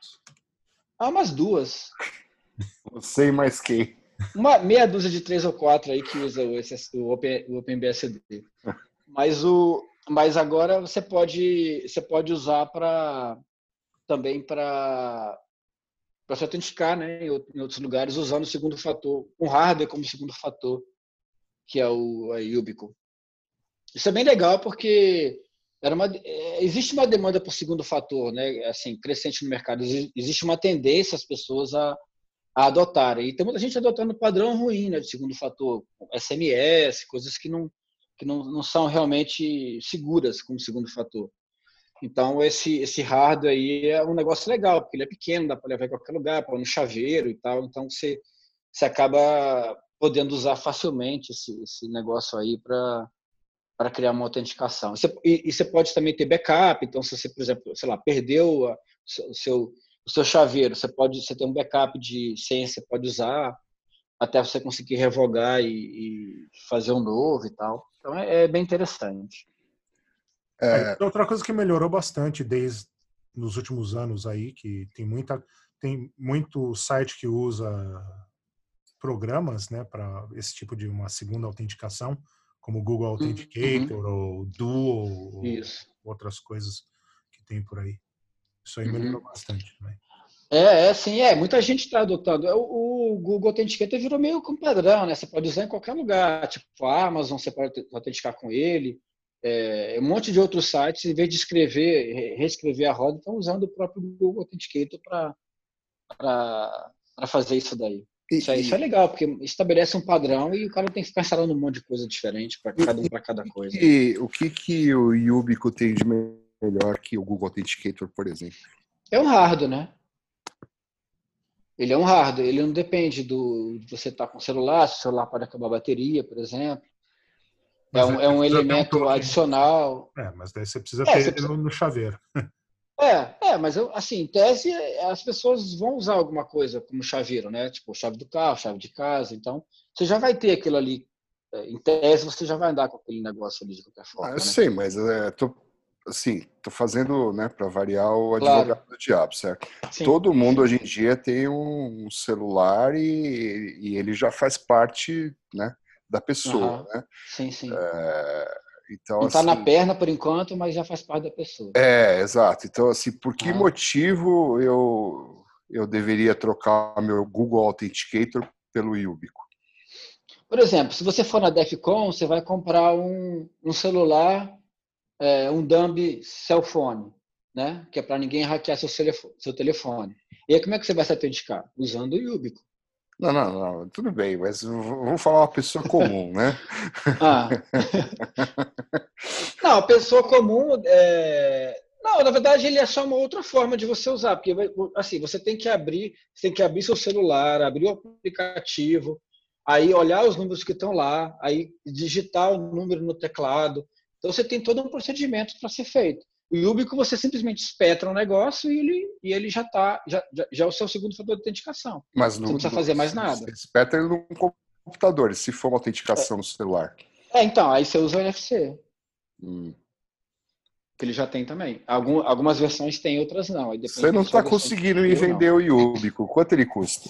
Ah, umas duas. Você e mais quem? Uma meia dúzia de três ou quatro aí que usa o, SS, o, Open, o OpenBSD. Mas, o, mas agora você pode, você pode usar para também para para se autenticar né, em outros lugares usando o segundo fator, um hardware como segundo fator, que é o a Yubico. Isso é bem legal porque era uma, existe uma demanda por segundo fator, né? Assim, crescente no mercado. Existe uma tendência as pessoas a, a adotarem. E tem muita gente adotando padrão ruim, né, de segundo fator, SMS, coisas que não que não, não são realmente seguras como segundo fator. Então esse esse hardware aí é um negócio legal, porque ele é pequeno, dá para levar em qualquer lugar, para no chaveiro e tal. Então você você acaba podendo usar facilmente esse, esse negócio aí para para criar uma autenticação. Você, e, e, você pode também ter backup. Então, se você, por exemplo, sei lá, perdeu a, o, seu, o seu chaveiro, você pode você tem um backup de senha, você pode usar até você conseguir revogar e, e fazer um novo e tal. Então, é, é bem interessante. É... Outra coisa que melhorou bastante desde nos últimos anos aí, que tem muita tem muito site que usa programas, né, para esse tipo de uma segunda autenticação como o Google Authenticator uhum. ou Duo Isso. ou outras coisas que tem por aí. Isso aí melhorou uhum. bastante também. É, é, sim, é. Muita gente está adotando. O, o, Google Authenticator virou meio como padrão, né? Você pode usar em qualquer lugar, tipo a Amazon, você pode autenticar com ele. É, um monte de outros sites, em vez de escrever, reescrever a roda, estão usando o próprio Google Authenticator para fazer isso daí. Isso, é, isso é legal, porque estabelece um padrão e o cara tem que ficar instalando um monte de coisa diferente para cada um para cada coisa. E o que, que o Yubico tem de melhor que o Google Authenticator, por exemplo? É um hardware, né? Ele é um hardware, ele não depende do de você estar tá com o celular, se o celular pode acabar a bateria, por exemplo. É um, é um elemento adicional. É, mas daí você precisa é, ter você precisa... no chaveiro. É, é, mas eu, assim, em tese, as pessoas vão usar alguma coisa como chaveiro, né? Tipo, chave do carro, chave de casa. Então, você já vai ter aquilo ali. É, em tese, você já vai andar com aquele negócio ali de qualquer forma. Ah, eu né? sei, mas é, tô, assim, tô fazendo, né, para variar o Claro. advogado do diabo, certo? Sim. Todo mundo hoje em dia tem um celular e, e ele já faz parte, né, da pessoa, Aham. né? Sim, sim. É, então, Não está assim, na perna por enquanto, mas já faz parte da pessoa. É, exato. Então, assim, por que Ah. motivo eu, eu deveria trocar meu Google Authenticator pelo Yubico? Por exemplo, se você for na DEFCON, você vai comprar um, um celular, é, um dumb cell phone, né? Que é para ninguém hackear seu, telefone, seu telefone. E aí, como é que você vai se autenticar? Usando o Yubico. Não, não, não, tudo bem, mas v- vamos falar uma pessoa comum, né? [LAUGHS] Ah. [LAUGHS] Não, a pessoa comum. é, Não, na verdade, ele é só uma outra forma de você usar, porque assim, você tem que abrir, você tem que abrir seu celular, abrir o aplicativo, aí olhar os números que estão lá, aí digitar o número no teclado. Então você tem todo um procedimento para ser feito. O Yubico você simplesmente espetra um negócio e ele, e ele já está, já, já, já é o seu segundo fator de autenticação. Mas Você não precisa fazer mais nada. Você espeta ele num computador, se for uma autenticação no celular. É, então, aí você usa o NFC. Hum. que ele já tem também. Algum, algumas versões tem, outras não. Você não está conseguindo me ou não. vender o Yubico. Quanto ele custa?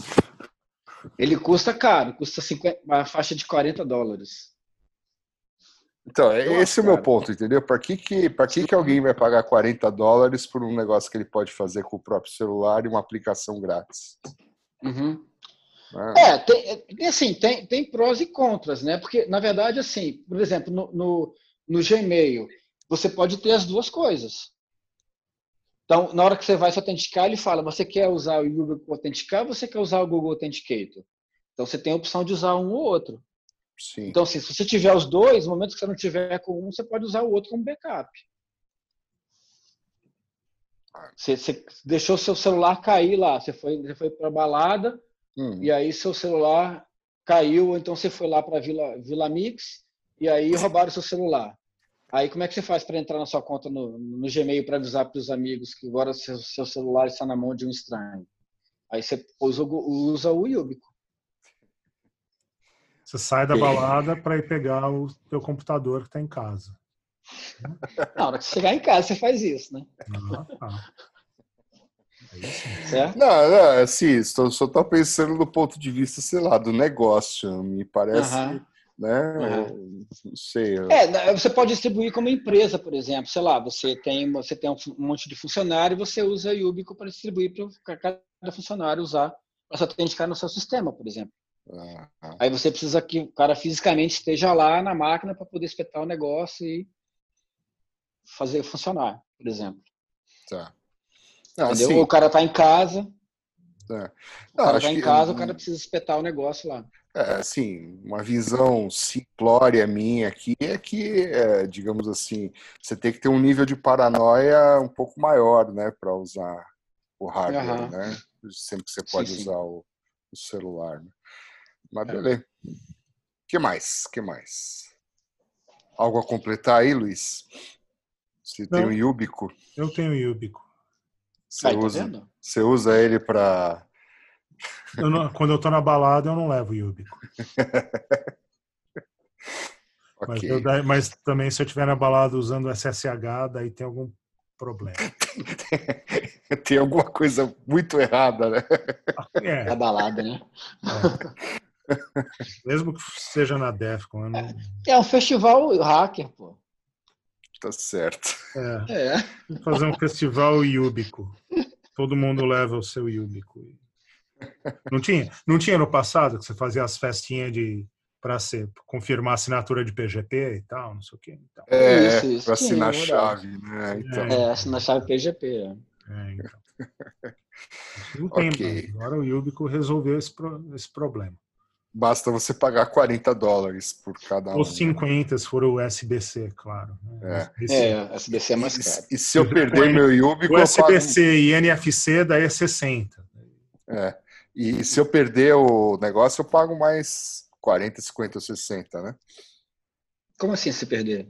Ele custa caro, custa 50, uma faixa de 40 dólares. Então, é- Nossa, esse é o meu cara. ponto, entendeu? Para que, que, pra que, que alguém vai pagar 40 dólares por um negócio que ele pode fazer com o próprio celular e uma aplicação grátis? Uhum. né? É, tem, é, assim, tem, tem prós e contras, né? Porque, na verdade, assim, por exemplo, no, no, no Gmail, você pode ter as duas coisas. Então, na hora que você vai se autenticar, ele fala: você quer usar o Google Autenticar ou você quer usar o Google Authenticator? Então, você tem a opção de usar um ou outro. Sim. Então, assim, se você tiver os dois, no momento que você não tiver com um, você pode usar o outro como backup. Você, você deixou seu celular cair lá, você foi, você foi para balada Hum. e aí seu celular caiu, então você foi lá para Vila, Vila Mix e aí roubaram seu celular. Aí como é que você faz para entrar na sua conta no, no Gmail para avisar para os amigos que agora seu, seu celular está na mão de um estranho? Aí você usa, o- usa o Yubico. Você sai da balada para ir pegar o teu computador que está em casa. [LAUGHS] Na hora que você chegar em casa, você faz isso, né? Ah, tá. Certo? Não, não, assim, estou, só estou pensando do ponto de vista, sei lá, do negócio. Me parece, né? Não sei. eu- É, você pode distribuir como empresa, por exemplo. Sei lá, você tem, você tem um um monte de funcionário e você usa a Yubico para distribuir para cada funcionário usar para se autenticar no seu sistema, por exemplo. Ah, Aí você precisa que o cara fisicamente esteja lá na máquina para poder espetar o negócio e fazer funcionar, por exemplo. tá. Não, Entendeu? assim, o cara está em casa, tá. o Não, cara acho está em que- casa, o cara precisa espetar o negócio lá. É, assim, uma visão simplória minha aqui é que, é, digamos assim, você tem que ter um nível de paranoia um pouco maior, né, para usar o hardware, Aham. né? Sempre que você Sim, pode sim. usar o, o celular. Né? Mas É. beleza. que mais? que mais? Algo a completar aí, Luiz? Você tem Não. um Yubico? Eu tenho Yubico. Você, tá usa, você usa ele para Eu não- quando eu tô na balada, eu não levo Yubico. [LAUGHS] Mas, Ok. eu mas também se eu estiver na balada usando SSH, daí tem algum problema. [LAUGHS] Tem alguma coisa muito errada, né? É, A balada, né? Mesmo que seja na Defcon, não, É um festival hacker, pô. Tá certo. é, É. Vou fazer um festival Yubico. Todo mundo leva o seu Yubico. Não tinha? Não tinha no passado que você fazia as festinhas de para ser confirmar a assinatura de PGP e tal, não sei o quê. Então, É, Isso, isso. para assinar é verdade. chave, né? Então, É, assina a chave PGP. é. é, então. [LAUGHS] Não tem Ok. mais. Agora o Yubico resolveu esse, pro- esse problema. Basta você pagar 40 dólares por cada um. Ou 50 se for o SBC, claro. né? Esse- É, SBC é mais caro. E, e se eu perder meu Yubico, O pago... SBC e NFC daí é 60. É. E se eu perder o negócio, eu pago mais 40, 50 ou 60, né? Como assim se perder?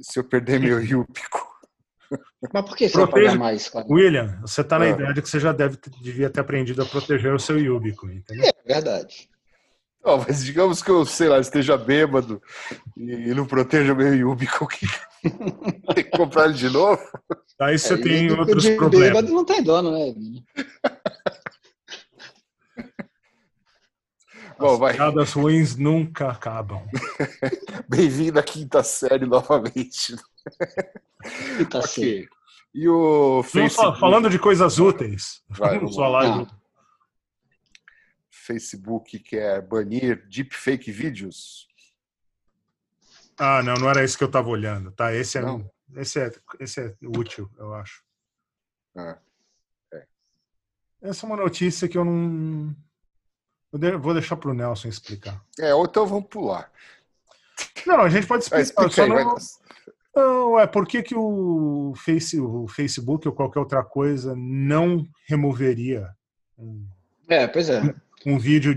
Se eu perder meu [LAUGHS] Yubico. Mas por que você vai Proteja- pagar mais? cara? William, você tá na Ah. idade que você já deve devia ter aprendido a proteger o seu Yubico, entendeu? É verdade. Não, mas digamos que eu, sei lá, esteja bêbado e não proteja o meu Yubico, que [LAUGHS] tem que comprar ele de novo? Aí você É, tem outros de problemas. bêbado não tem dono, né? Vini? Bom, As vai. piadas ruins nunca acabam. [LAUGHS] Bem-vindo à quinta série novamente. E tá certo. Ok. E o Facebook, fa- falando de coisas úteis, Vai, vamos vamos falar lá. Facebook quer banir deepfake vídeos. Ah, não, não era isso que eu estava olhando, tá? Esse é, Não? esse é, esse é útil, eu acho. Ah, Essa é uma notícia que eu não. eu de- vou deixar para o Nelson explicar. É, ou então vamos pular. Não, a gente pode explicar. explica aí, não, não, é por que, que o, face, o Facebook ou qualquer outra coisa não removeria um, É, pois é. Um vídeo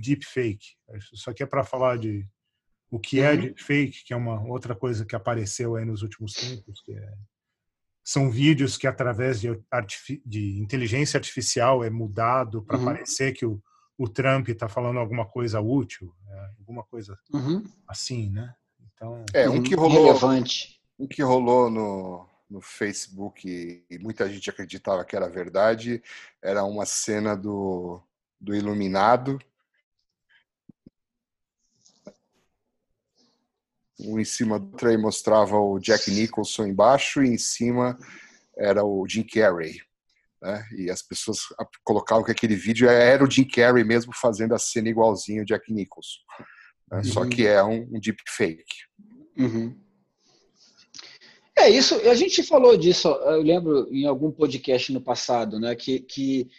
deepfake? Isso aqui é para falar de o que é Uhum. deepfake, que é uma outra coisa que apareceu aí nos últimos tempos, que é- são vídeos que através de, artifi- de inteligência artificial é mudado para Uhum. parecer que o, o Trump está falando alguma coisa útil, é, alguma coisa Uhum. assim, né? Então, É, um que rolou, Relevante. um que rolou no, no Facebook e muita gente acreditava que era verdade, era uma cena do, do Iluminado. Um em cima do outro aí mostrava o Jack Nicholson embaixo e em cima era o Jim Carrey. Né? E as pessoas colocavam que aquele vídeo era o Jim Carrey mesmo fazendo a cena igualzinho o Jack Nicholson. né? Só Uhum. que é um, um deepfake. Uhum. É isso, a gente falou disso, eu lembro em algum podcast no passado, né, que, que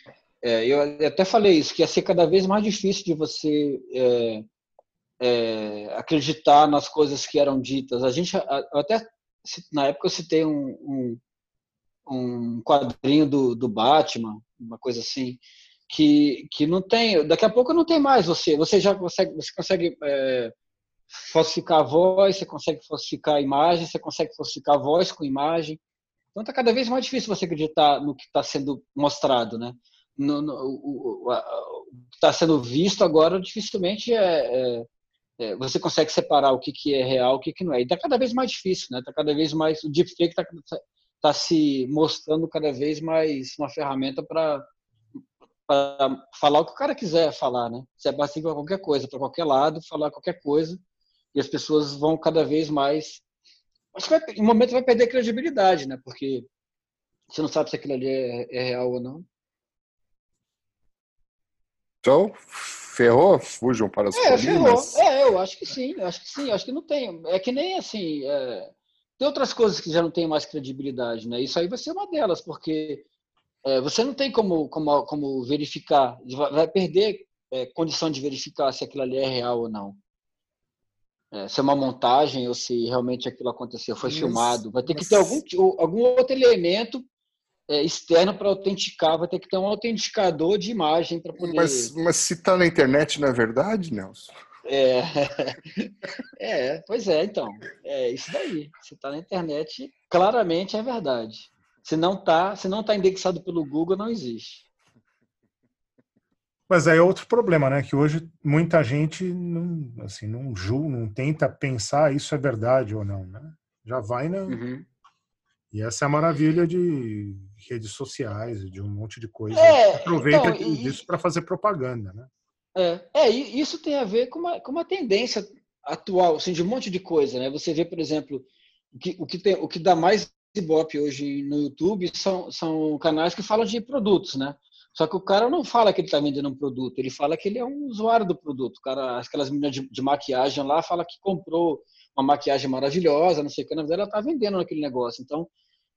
é, eu até falei isso, que ia ser cada vez mais difícil de você é, é, acreditar nas coisas que eram ditas. A gente, até na época eu citei um, um, um quadrinho do, do Batman, uma coisa assim, que, que não tem, daqui a pouco não tem mais você, você já consegue, você consegue é, falsificar a voz, você consegue falsificar a imagem, você consegue falsificar a voz com imagem. Então está cada vez mais difícil você acreditar no que está sendo mostrado, né? No, no, o, o, que está sendo visto agora dificilmente é, é- é, você consegue separar o que, que é real, o que, que não é. E está cada vez mais difícil, né? Está cada vez mais o deepfake está tá se mostrando cada vez mais uma ferramenta para falar o que o cara quiser falar, né? Você basta ir para qualquer coisa, para qualquer lado, falar qualquer coisa e as pessoas vão cada vez mais. Acho que em um momento vai perder credibilidade, né? Porque você não sabe se aquilo ali é, é real ou não. Então, ferrou, fujam para as É, ferrou. colinas. É, eu acho que sim, eu acho que sim, eu acho que não tem. É que nem assim. é, Tem outras coisas que já não têm mais credibilidade, né? Isso aí vai ser uma delas, porque é, você não tem como, como, como verificar, vai perder é, condição de verificar se aquilo ali é real ou não. É, se é uma montagem ou se realmente aquilo aconteceu, foi Mas- filmado. Vai ter que ter algum, algum outro elemento é, externo para autenticar, vai ter que ter um autenticador de imagem para poder. Mas, mas se está na internet, não é verdade, Nelson? É, [LAUGHS] é, pois é, então. É isso daí. Se está na internet, claramente é verdade. Se não está, se não tá indexado pelo Google, não existe. Mas aí é outro problema, né? Que hoje muita gente não, assim, não julga, não tenta pensar isso é verdade ou não, né? Já vai na. Uhum. E essa é a maravilha de redes sociais, e de um monte de coisa. É, Aproveita então, e- disso para fazer propaganda, né? É, é, e isso tem a ver com uma, com uma tendência atual, assim, de um monte de coisa, né? Você vê, por exemplo, o que, o que, tem, o que dá mais ibope hoje no YouTube são, são canais que falam de produtos, né? Só que o cara não fala que ele está vendendo um produto, ele fala que ele é um usuário do produto. O cara, aquelas meninas de, de maquiagem lá fala que comprou uma maquiagem maravilhosa, não sei o que, na verdade ela está vendendo naquele negócio. Então,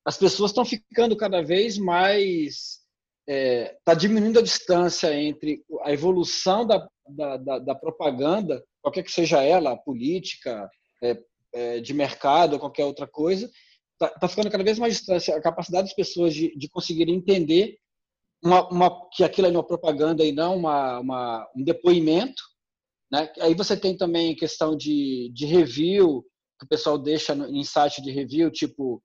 as pessoas estão ficando cada vez mais está diminuindo a distância entre a evolução da, da, da, da propaganda, qualquer que seja ela, política, é, é, de mercado, qualquer outra coisa, está tá ficando cada vez mais distância a capacidade das pessoas de, de conseguirem entender uma, uma, que aquilo é uma propaganda e não uma, uma, um depoimento. Né? Aí você tem também questão de, de review, que o pessoal deixa no, em site de review, tipo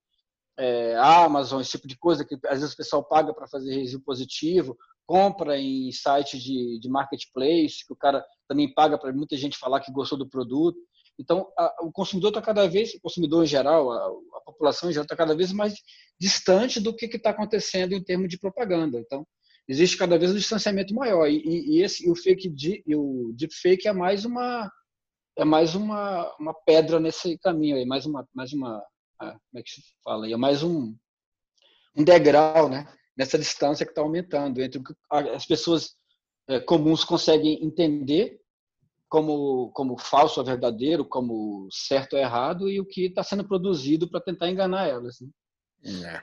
é, Amazon, esse tipo de coisa, que às vezes o pessoal paga para fazer review positivo, compra em site de, de marketplace, que o cara também paga para muita gente falar que gostou do produto. Então, a, o consumidor está cada vez, o consumidor em geral, a, a população em geral está cada vez mais distante do que está acontecendo em termos de propaganda. Então, existe cada vez um distanciamento maior. E, e, esse, e o fake, e o deepfake é mais uma é mais uma, uma pedra nesse caminho aí, mais uma mais uma ah, como é que se fala? É mais um um degrau, né? Nessa distância que está aumentando entre o que as pessoas é, comuns conseguem entender como, como falso ou verdadeiro, como certo ou errado, e o que está sendo produzido para tentar enganar elas. Né? É.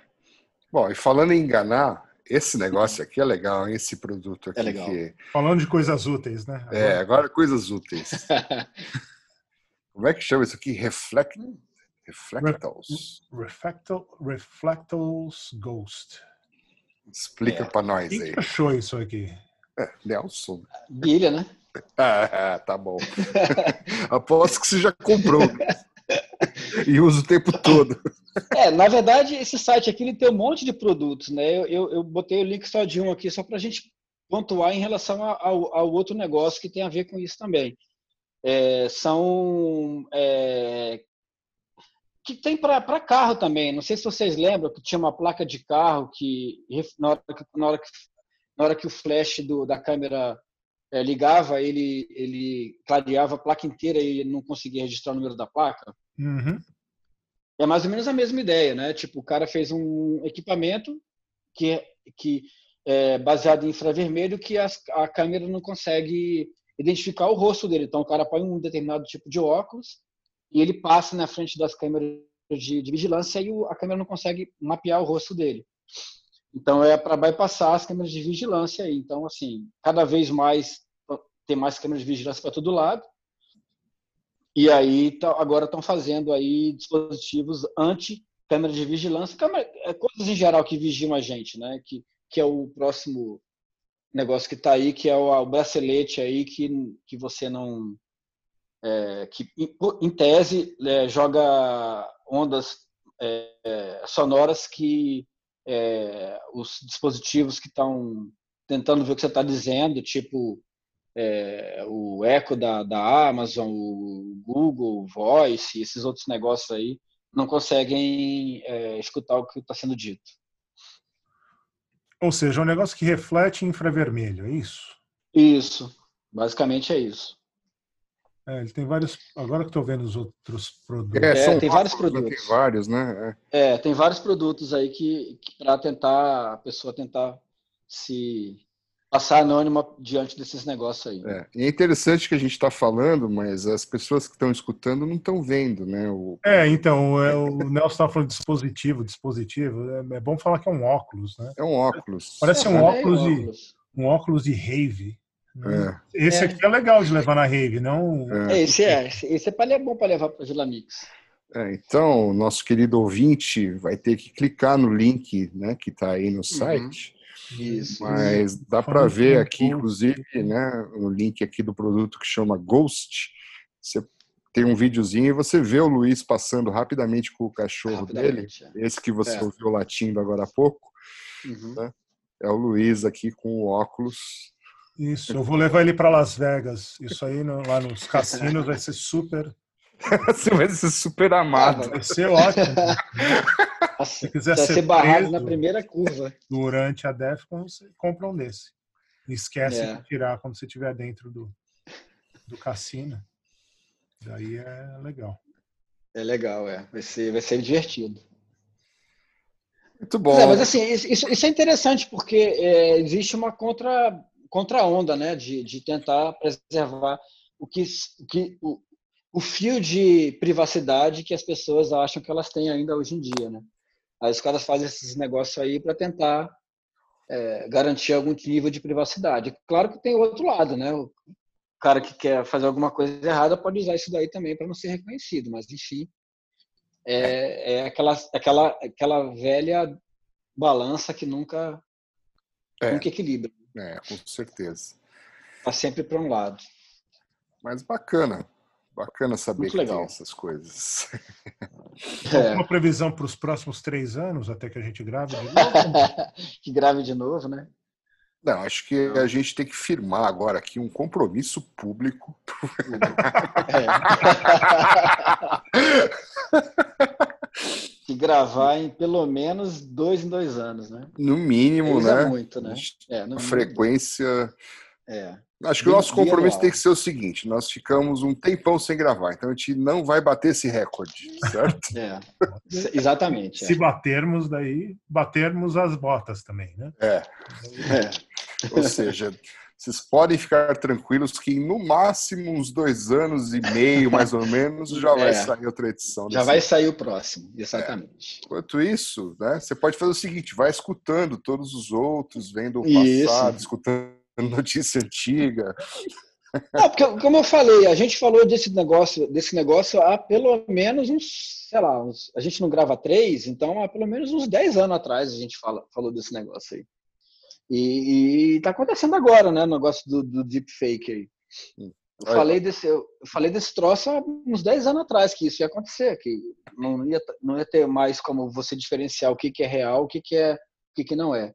Bom, e falando em enganar, esse negócio aqui é legal, hein? esse produto aqui. É legal. Que... Falando de coisas úteis, né? Agora... É, agora coisas úteis. [LAUGHS] Como é que chama isso aqui? Reflect... Reflectals. Reflectal, Reflectals Ghost. Explica é. para nós Quem aí. Quem achou isso aqui? É, Nelson. Bilha, né? Ah, tá bom. [LAUGHS] Aposto que você já comprou. e usa o tempo todo. É, na verdade, esse site aqui ele tem um monte de produtos, né? Eu, eu, eu botei o link só de um aqui, só para a gente pontuar em relação ao, ao, outro negócio que tem a ver com isso também. É, são. É, que tem para carro também. Não sei se vocês lembram que tinha uma placa de carro que, na hora que, na hora que, na hora que o flash do, da câmera é, ligava, ele, ele clareava a placa inteira e não conseguia registrar o número da placa. Uhum. É mais ou menos a mesma ideia, né? Tipo, o cara fez um equipamento que, que é baseado em infravermelho que as, a câmera não consegue identificar o rosto dele. Então, o cara põe um determinado tipo de óculos e ele passa na frente das câmeras de, de vigilância e o, a câmera não consegue mapear o rosto dele. Então é para bypassar as câmeras de vigilância aí. Então assim, cada vez mais tem mais câmeras de vigilância para todo lado. E aí tá, agora estão fazendo aí dispositivos anti câmeras de vigilância, câmera, é, coisas em geral que vigiam a gente, né? Que que é o próximo negócio que está aí, que é o, o, bracelete aí que que você não é, que em tese é, joga ondas é, sonoras que é, os dispositivos que estão tentando ver o que você está dizendo, tipo é, o Echo da, da Amazon, o Google Voice, esses outros negócios aí, não conseguem é, escutar o que está sendo dito. Ou seja, é um negócio que reflete infravermelho, é isso? Isso, basicamente é isso. É, ele tem vários. Agora que estou vendo os outros produtos. É, são é, tem vários produtos. Tem vários, né? É. é, tem vários produtos aí que, que para tentar a pessoa tentar se passar anônima diante desses negócios aí. É, e é interessante que a gente está falando, mas as pessoas que estão escutando não estão vendo, né? O... É, então, é, o Nelson estava falando de dispositivo, dispositivo. É, é, bom falar que é um óculos, né? É um óculos. Parece um óculos, de, um óculos de rave. É. Esse aqui é legal de levar na rave, não? É. Esse é, esse é, pra, é bom para levar para Vila Mix. É, então, nosso querido ouvinte vai ter que clicar no link né, que está aí no uhum. site. Uhum. Isso. Mas dá para ver aqui, inclusive, né, o link aqui do produto que chama Ghost. Você tem um videozinho e você vê o Luiz passando rapidamente com o cachorro dele, é. esse que você é. ouviu latindo agora há pouco. Uhum. Né? É o Luiz aqui com o óculos isso, eu vou levar ele para Las Vegas. Isso aí no, lá nos cassinos vai ser super. [LAUGHS] Você vai ser super amado. Vai ser ótimo. Se quiser ser, ser barrado na primeira curva. Durante a DEFCON, você compra um desse. Esquece é. de tirar quando você estiver dentro do, do cassino. Daí é legal. É legal, é. Vai ser, vai ser divertido. Muito bom. É, mas assim, isso, isso, é interessante porque é, existe uma contra contra a onda, né? De, de tentar preservar o que, o, que o, o fio de privacidade que as pessoas acham que elas têm ainda hoje em dia, né? Aí os caras fazem esses negócios aí para tentar é, garantir algum nível de privacidade. Claro que tem o outro lado, né? O cara que quer fazer alguma coisa errada pode usar isso daí também para não ser reconhecido, mas enfim, é, é aquela, aquela, aquela velha balança que nunca, é. nunca equilibra. É, com certeza. Está sempre para um lado. Mas bacana. Bacana saber Muito que tem legal. essas coisas. É. Uma previsão para os próximos três anos, até que a gente grave de novo? [LAUGHS] que grave de novo, né? Não, acho que a gente tem que firmar agora aqui um compromisso público. É. [LAUGHS] que gravar em pelo menos dois em dois anos, né? No mínimo, Três né? é muito, né? É, no A mínimo. frequência. É. Acho que o nosso compromisso tem que ser o seguinte: nós ficamos um tempão sem gravar, então a gente não vai bater esse recorde, certo? [LAUGHS] É. Se- Exatamente. Se É. batermos, daí batermos as botas também, né? É. É. Ou seja, vocês podem ficar tranquilos que no máximo uns dois anos e meio, mais ou menos, já [LAUGHS] vai É. sair outra edição. Já vai sair o próximo, exatamente. Enquanto isso, né, você pode fazer o seguinte: vai escutando todos os outros, vendo o Isso. passado, escutando [LAUGHS] notícia antiga. Não, porque, como eu falei, a gente falou desse negócio, desse negócio há pelo menos uns, sei lá, uns- a gente não grava três, então há pelo menos uns 10 anos atrás a gente fala, falou desse negócio aí. E, e tá acontecendo agora, né, o negócio do, do deepfake aí. Eu Olha. falei, desse, eu falei desse troço há uns 10 anos atrás, que isso ia acontecer, que não ia, não ia ter mais como você diferenciar o que, que é real, o que, que, é, o que, que não é.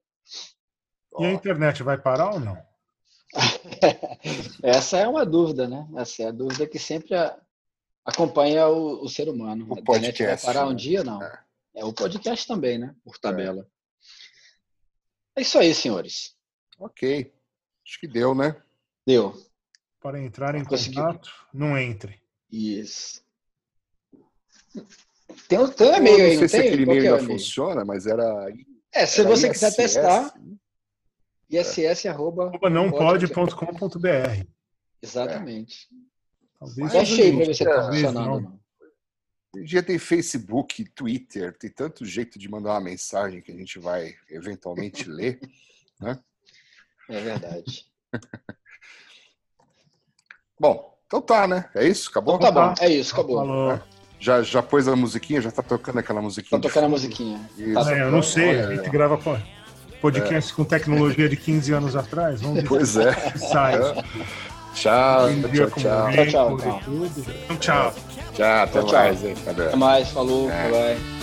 E a internet vai parar ou não? [LAUGHS] Essa é uma dúvida, né? Essa é a dúvida que sempre a- acompanha o, o ser humano. O a internet vai podcast, parar um né? dia, não. É. É o podcast também, né? Por tabela. É isso aí, senhores. Ok. Acho que deu, né? Deu. Para entrar em Conseguiu. contato, não entre. Isso. Tem um, tem um e-mail não aí, sei não se tem? aquele e-mail é ainda funciona, mas era. É, se era você quiser ISS. testar, ISS arroba Arroba não pode.com.br. Exatamente. Talvez Teste aí pra ver se tá talvez funcionando. não. não. Hoje em dia tem Facebook, Twitter, tem tanto jeito de mandar uma mensagem que a gente vai eventualmente [LAUGHS] ler. É verdade. [LAUGHS] Bom, então tá, né? É isso? Acabou? Então tá bom, é isso, acabou. Falou. Já, já pôs a musiquinha? Já tá tocando aquela musiquinha? Tá tocando a musiquinha. Isso. Tá É, eu não sei, a gente grava podcast com tecnologia de 15 anos atrás. Vamos ver Pois é. sai. [LAUGHS] Tchau, tchau, tchau. vento Tchau. Então, tchau. Tchau, até Tchau, tchau. mais, hein? Até mais, falou, É. bye.